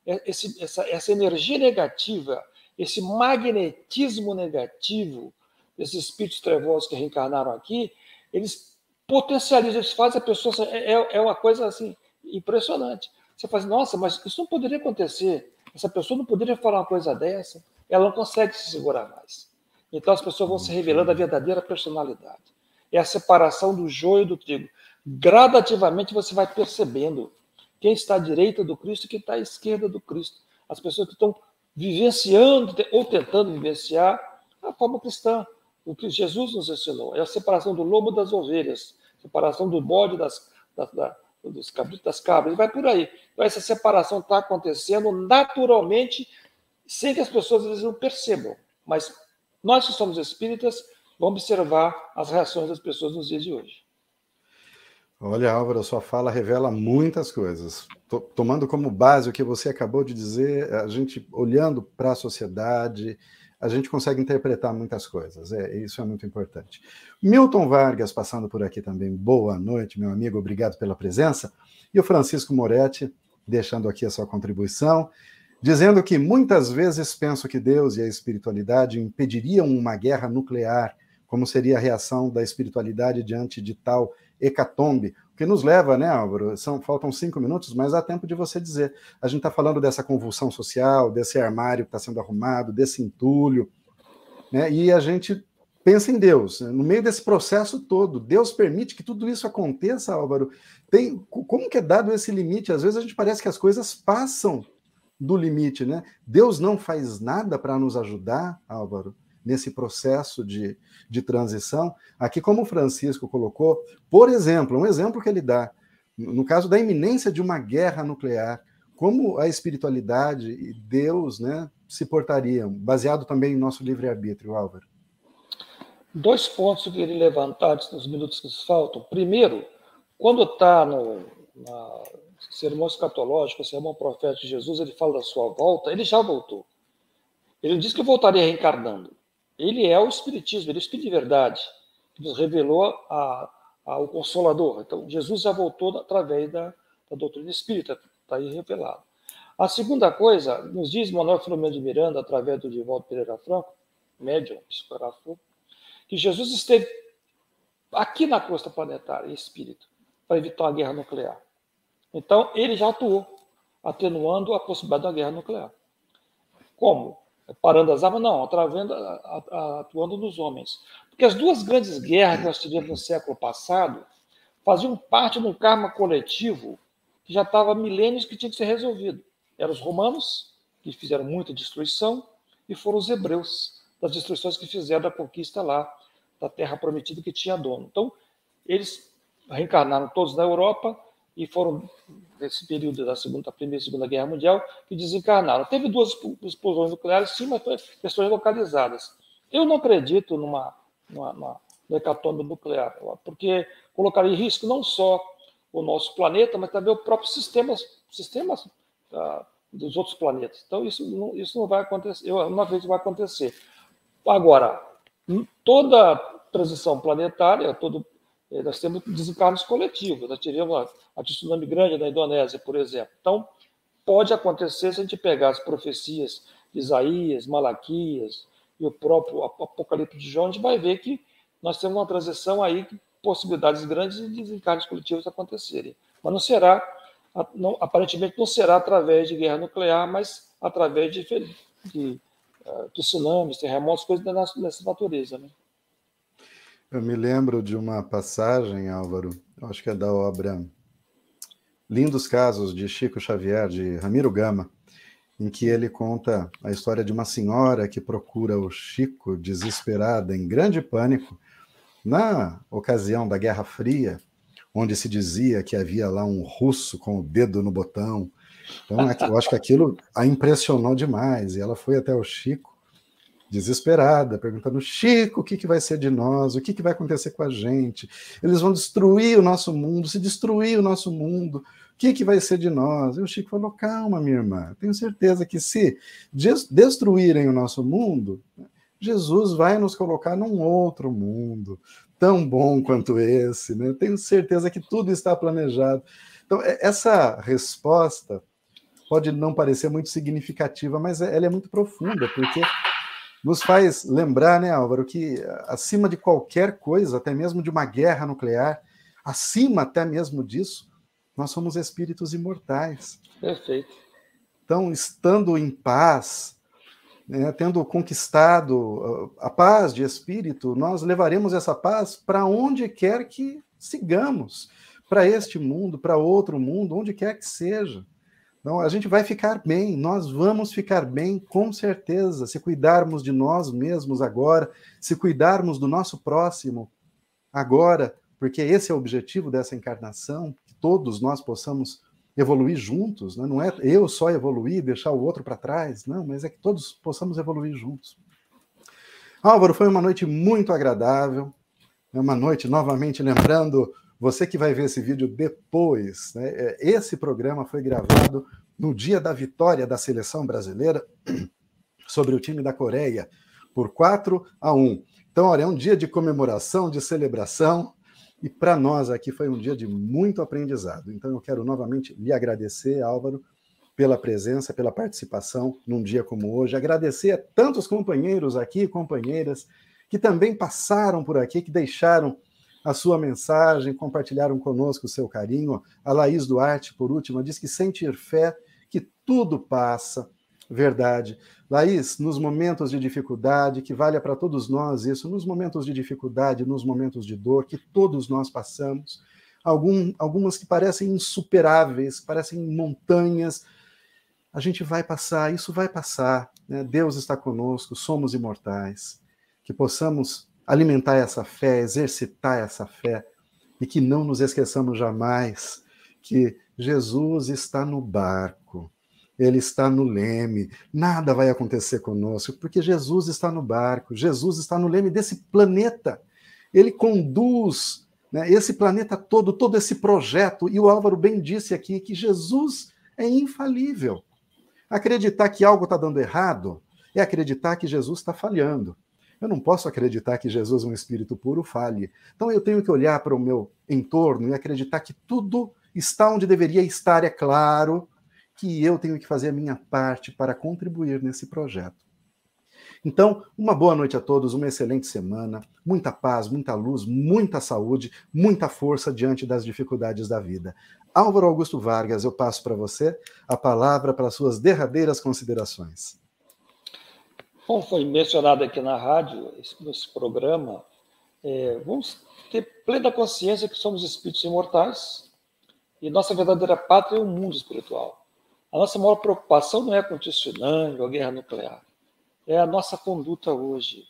É, esse, essa, essa energia negativa, esse magnetismo negativo, esses espíritos trevosos que reencarnaram aqui, eles potencializa, isso faz a pessoa. É, é, é uma coisa assim impressionante. Você faz, nossa, mas isso não poderia acontecer. Essa pessoa não poderia falar uma coisa dessa. Ela não consegue se segurar mais. Então as pessoas vão se revelando a verdadeira personalidade. É a separação do joio do trigo. Gradativamente você vai percebendo quem está à direita do Cristo e quem está à esquerda do Cristo. As pessoas que estão vivenciando ou tentando vivenciar a forma cristã, o que Jesus nos ensinou. É a separação do lobo das ovelhas, separação do bode das, das, das dos cabritos das cabras, vai por aí. Então, essa separação está acontecendo naturalmente, sem que as pessoas vezes não percebam. Mas nós que somos espíritas, vamos observar as reações das pessoas nos dias de hoje. Olha, Álvaro, a sua fala revela muitas coisas. Tomando como base o que você acabou de dizer, a gente olhando para a sociedade, a gente consegue interpretar muitas coisas. É, isso é muito importante. Milton Vargas passando por aqui também. Boa noite, meu amigo. Obrigado pela presença. E o Francisco Moretti deixando aqui a sua contribuição, dizendo que muitas vezes penso que Deus e a espiritualidade impediriam uma guerra nuclear, como seria a reação da espiritualidade diante de tal hecatombe, o que nos leva, né, Álvaro? São, faltam cinco minutos, mas há tempo de você dizer. A gente está falando dessa convulsão social, desse armário que está sendo arrumado, desse entulho, né? E a gente pensa em Deus. Né? No meio desse processo todo, Deus permite que tudo isso aconteça, Álvaro. Tem, como que é dado esse limite? Às vezes a gente parece que as coisas passam do limite, né? Deus não faz nada para nos ajudar, Álvaro nesse processo de, de transição. Aqui, como o Francisco colocou, por exemplo, um exemplo que ele dá, no caso da iminência de uma guerra nuclear, como a espiritualidade e Deus né, se portariam, baseado também em nosso livre-arbítrio, Álvaro? Dois pontos que eu queria levantar nos minutos que faltam. Primeiro, quando está no na sermão escatológico, sermão profético de Jesus, ele fala da sua volta, ele já voltou. Ele diz que voltaria reencarnando. Ele é o Espiritismo, ele é o Espírito de verdade, que nos revelou a, a, o Consolador. Então, Jesus já voltou através da, da doutrina espírita, está aí revelado. A segunda coisa, nos diz Manuel Filomeno de Miranda, através do Divaldo Pereira Franco, médium, psicógrafo, que Jesus esteve aqui na crosta planetária, em espírito, para evitar uma guerra nuclear. Então, ele já atuou, atenuando a possibilidade da guerra nuclear. Como? Parando as armas, não, atravendo, atuando nos homens. Porque as duas grandes guerras que nós tivemos no século passado faziam parte de um karma coletivo que já estava há milênios que tinha que ser resolvido. Eram os romanos, que fizeram muita destruição, e foram os hebreus, das destruições que fizeram da conquista lá, da terra prometida que tinha dono. Então, eles reencarnaram todos na Europa, e foram nesse período da segunda, da primeira e segunda guerra mundial que desencarnaram. Teve duas explosões nucleares, sim, mas questões localizadas. Eu não acredito numa, numa, numa hecatombe nuclear, porque colocaria em risco não só o nosso planeta, mas também o próprio sistema, sistemas ah, dos outros planetas. Então isso não, isso não vai acontecer. Eu que vai acontecer. Agora, toda transição planetária, todo nós temos desencarnos coletivos. Nós tivemos a, tsunami grande na Indonésia, por exemplo. Então, pode acontecer se a gente pegar as profecias de Isaías, Malaquias e o próprio Apocalipse de João, a gente vai ver que nós temos uma transição aí, possibilidades grandes de desencarnos coletivos acontecerem. Mas não será, não, aparentemente não será através de guerra nuclear, mas através de, de, de uh, tsunamis, terremotos, coisas dessa natureza. Né? Eu me lembro de uma passagem, Álvaro, acho que é da obra Lindos Casos de Chico Xavier, de Ramiro Gama, em que ele conta a história de uma senhora que procura o Chico desesperada, em grande pânico, na ocasião da Guerra Fria, onde se dizia que havia lá um russo com o dedo no botão. Então, eu acho que aquilo a impressionou demais, e ela foi até o Chico desesperada, perguntando: Chico, o que, que vai ser de nós? O que, que vai acontecer com a gente? Eles vão destruir o nosso mundo. Se destruir o nosso mundo, o que, que vai ser de nós? E o Chico falou: calma, minha irmã, tenho certeza que se destruírem o nosso mundo, Jesus vai nos colocar num outro mundo, tão bom quanto esse. Né? Tenho certeza que tudo está planejado. Então, essa resposta pode não parecer muito significativa, mas ela é muito profunda, porque nos faz lembrar, né, Álvaro, que acima de qualquer coisa, até mesmo de uma guerra nuclear, acima até mesmo disso, nós somos espíritos imortais. Perfeito. Então, estando em paz, né, tendo conquistado a paz de espírito, nós levaremos essa paz para onde quer que sigamos, para este mundo, para outro mundo, onde quer que seja. Então, a gente vai ficar bem, nós vamos ficar bem, com certeza, se cuidarmos de nós mesmos agora, se cuidarmos do nosso próximo agora, porque esse é o objetivo dessa encarnação, que todos nós possamos evoluir juntos, né? não é eu só evoluir, deixar o outro para trás, não, mas é que todos possamos evoluir juntos. Álvaro, foi uma noite muito agradável, é uma noite, novamente lembrando, você que vai ver esse vídeo depois, né? É, esse programa foi gravado no dia da vitória da seleção brasileira <clears throat> sobre o time da Coreia, por 4 a 1. Então, olha, é um dia de comemoração, de celebração, e para nós aqui foi um dia de muito aprendizado. Então, eu quero novamente lhe agradecer, Álvaro, pela presença, pela participação num dia como hoje. Agradecer a tantos companheiros aqui, companheiras, que também passaram por aqui, que deixaram a sua mensagem, compartilharam conosco o seu carinho. A Laís Duarte, por último, diz que sentir fé, que tudo passa. Verdade. Laís, nos momentos de dificuldade, que valha para todos nós isso, nos momentos de dificuldade, nos momentos de dor, que todos nós passamos, algum, algumas que parecem insuperáveis, parecem montanhas, a gente vai passar, isso vai passar. Né? Deus está conosco, somos imortais. Que possamos alimentar essa fé, exercitar essa fé, e que não nos esqueçamos jamais que Jesus está no barco, ele está no leme, nada vai acontecer conosco, porque Jesus está no barco, Jesus está no leme desse planeta, ele conduz né, esse planeta todo, todo esse projeto, e o Álvaro bem disse aqui que Jesus é infalível. Acreditar que algo está dando errado é acreditar que Jesus está falhando. Eu não posso acreditar que Jesus, um espírito puro, falhe. Então eu tenho que olhar para o meu entorno e acreditar que tudo está onde deveria estar, é claro que eu tenho que fazer a minha parte para contribuir nesse projeto. Então, uma boa noite a todos, uma excelente semana, muita paz, muita luz, muita saúde, muita força diante das dificuldades da vida. Álvaro Augusto Vargas, eu passo para você a palavra para suas derradeiras considerações. Como foi mencionado aqui na rádio, nesse programa, é, vamos ter plena consciência que somos espíritos imortais e nossa verdadeira pátria é o mundo espiritual. A nossa maior preocupação não é com o tsunami ou a guerra nuclear, é a nossa conduta hoje.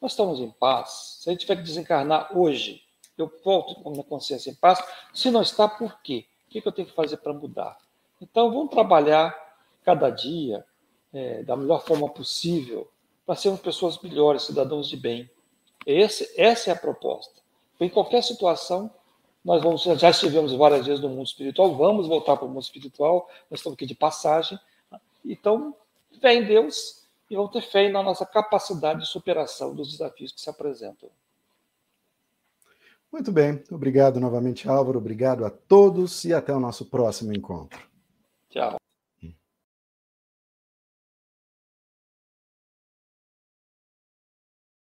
Nós estamos em paz. Se a gente tiver que desencarnar hoje, eu volto com a minha consciência em paz. Se não está, por quê? O que eu tenho que fazer para mudar? Então, vamos trabalhar cada dia é, da melhor forma possível para sermos pessoas melhores, cidadãos de bem. Esse, essa é a proposta. Em qualquer situação, nós vamos, já estivemos várias vezes no mundo espiritual, vamos voltar para o mundo espiritual, nós estamos aqui de passagem. Então, fé em Deus e vamos ter fé na nossa capacidade de superação dos desafios que se apresentam. Muito bem, obrigado novamente, Álvaro, obrigado a todos e até o nosso próximo encontro.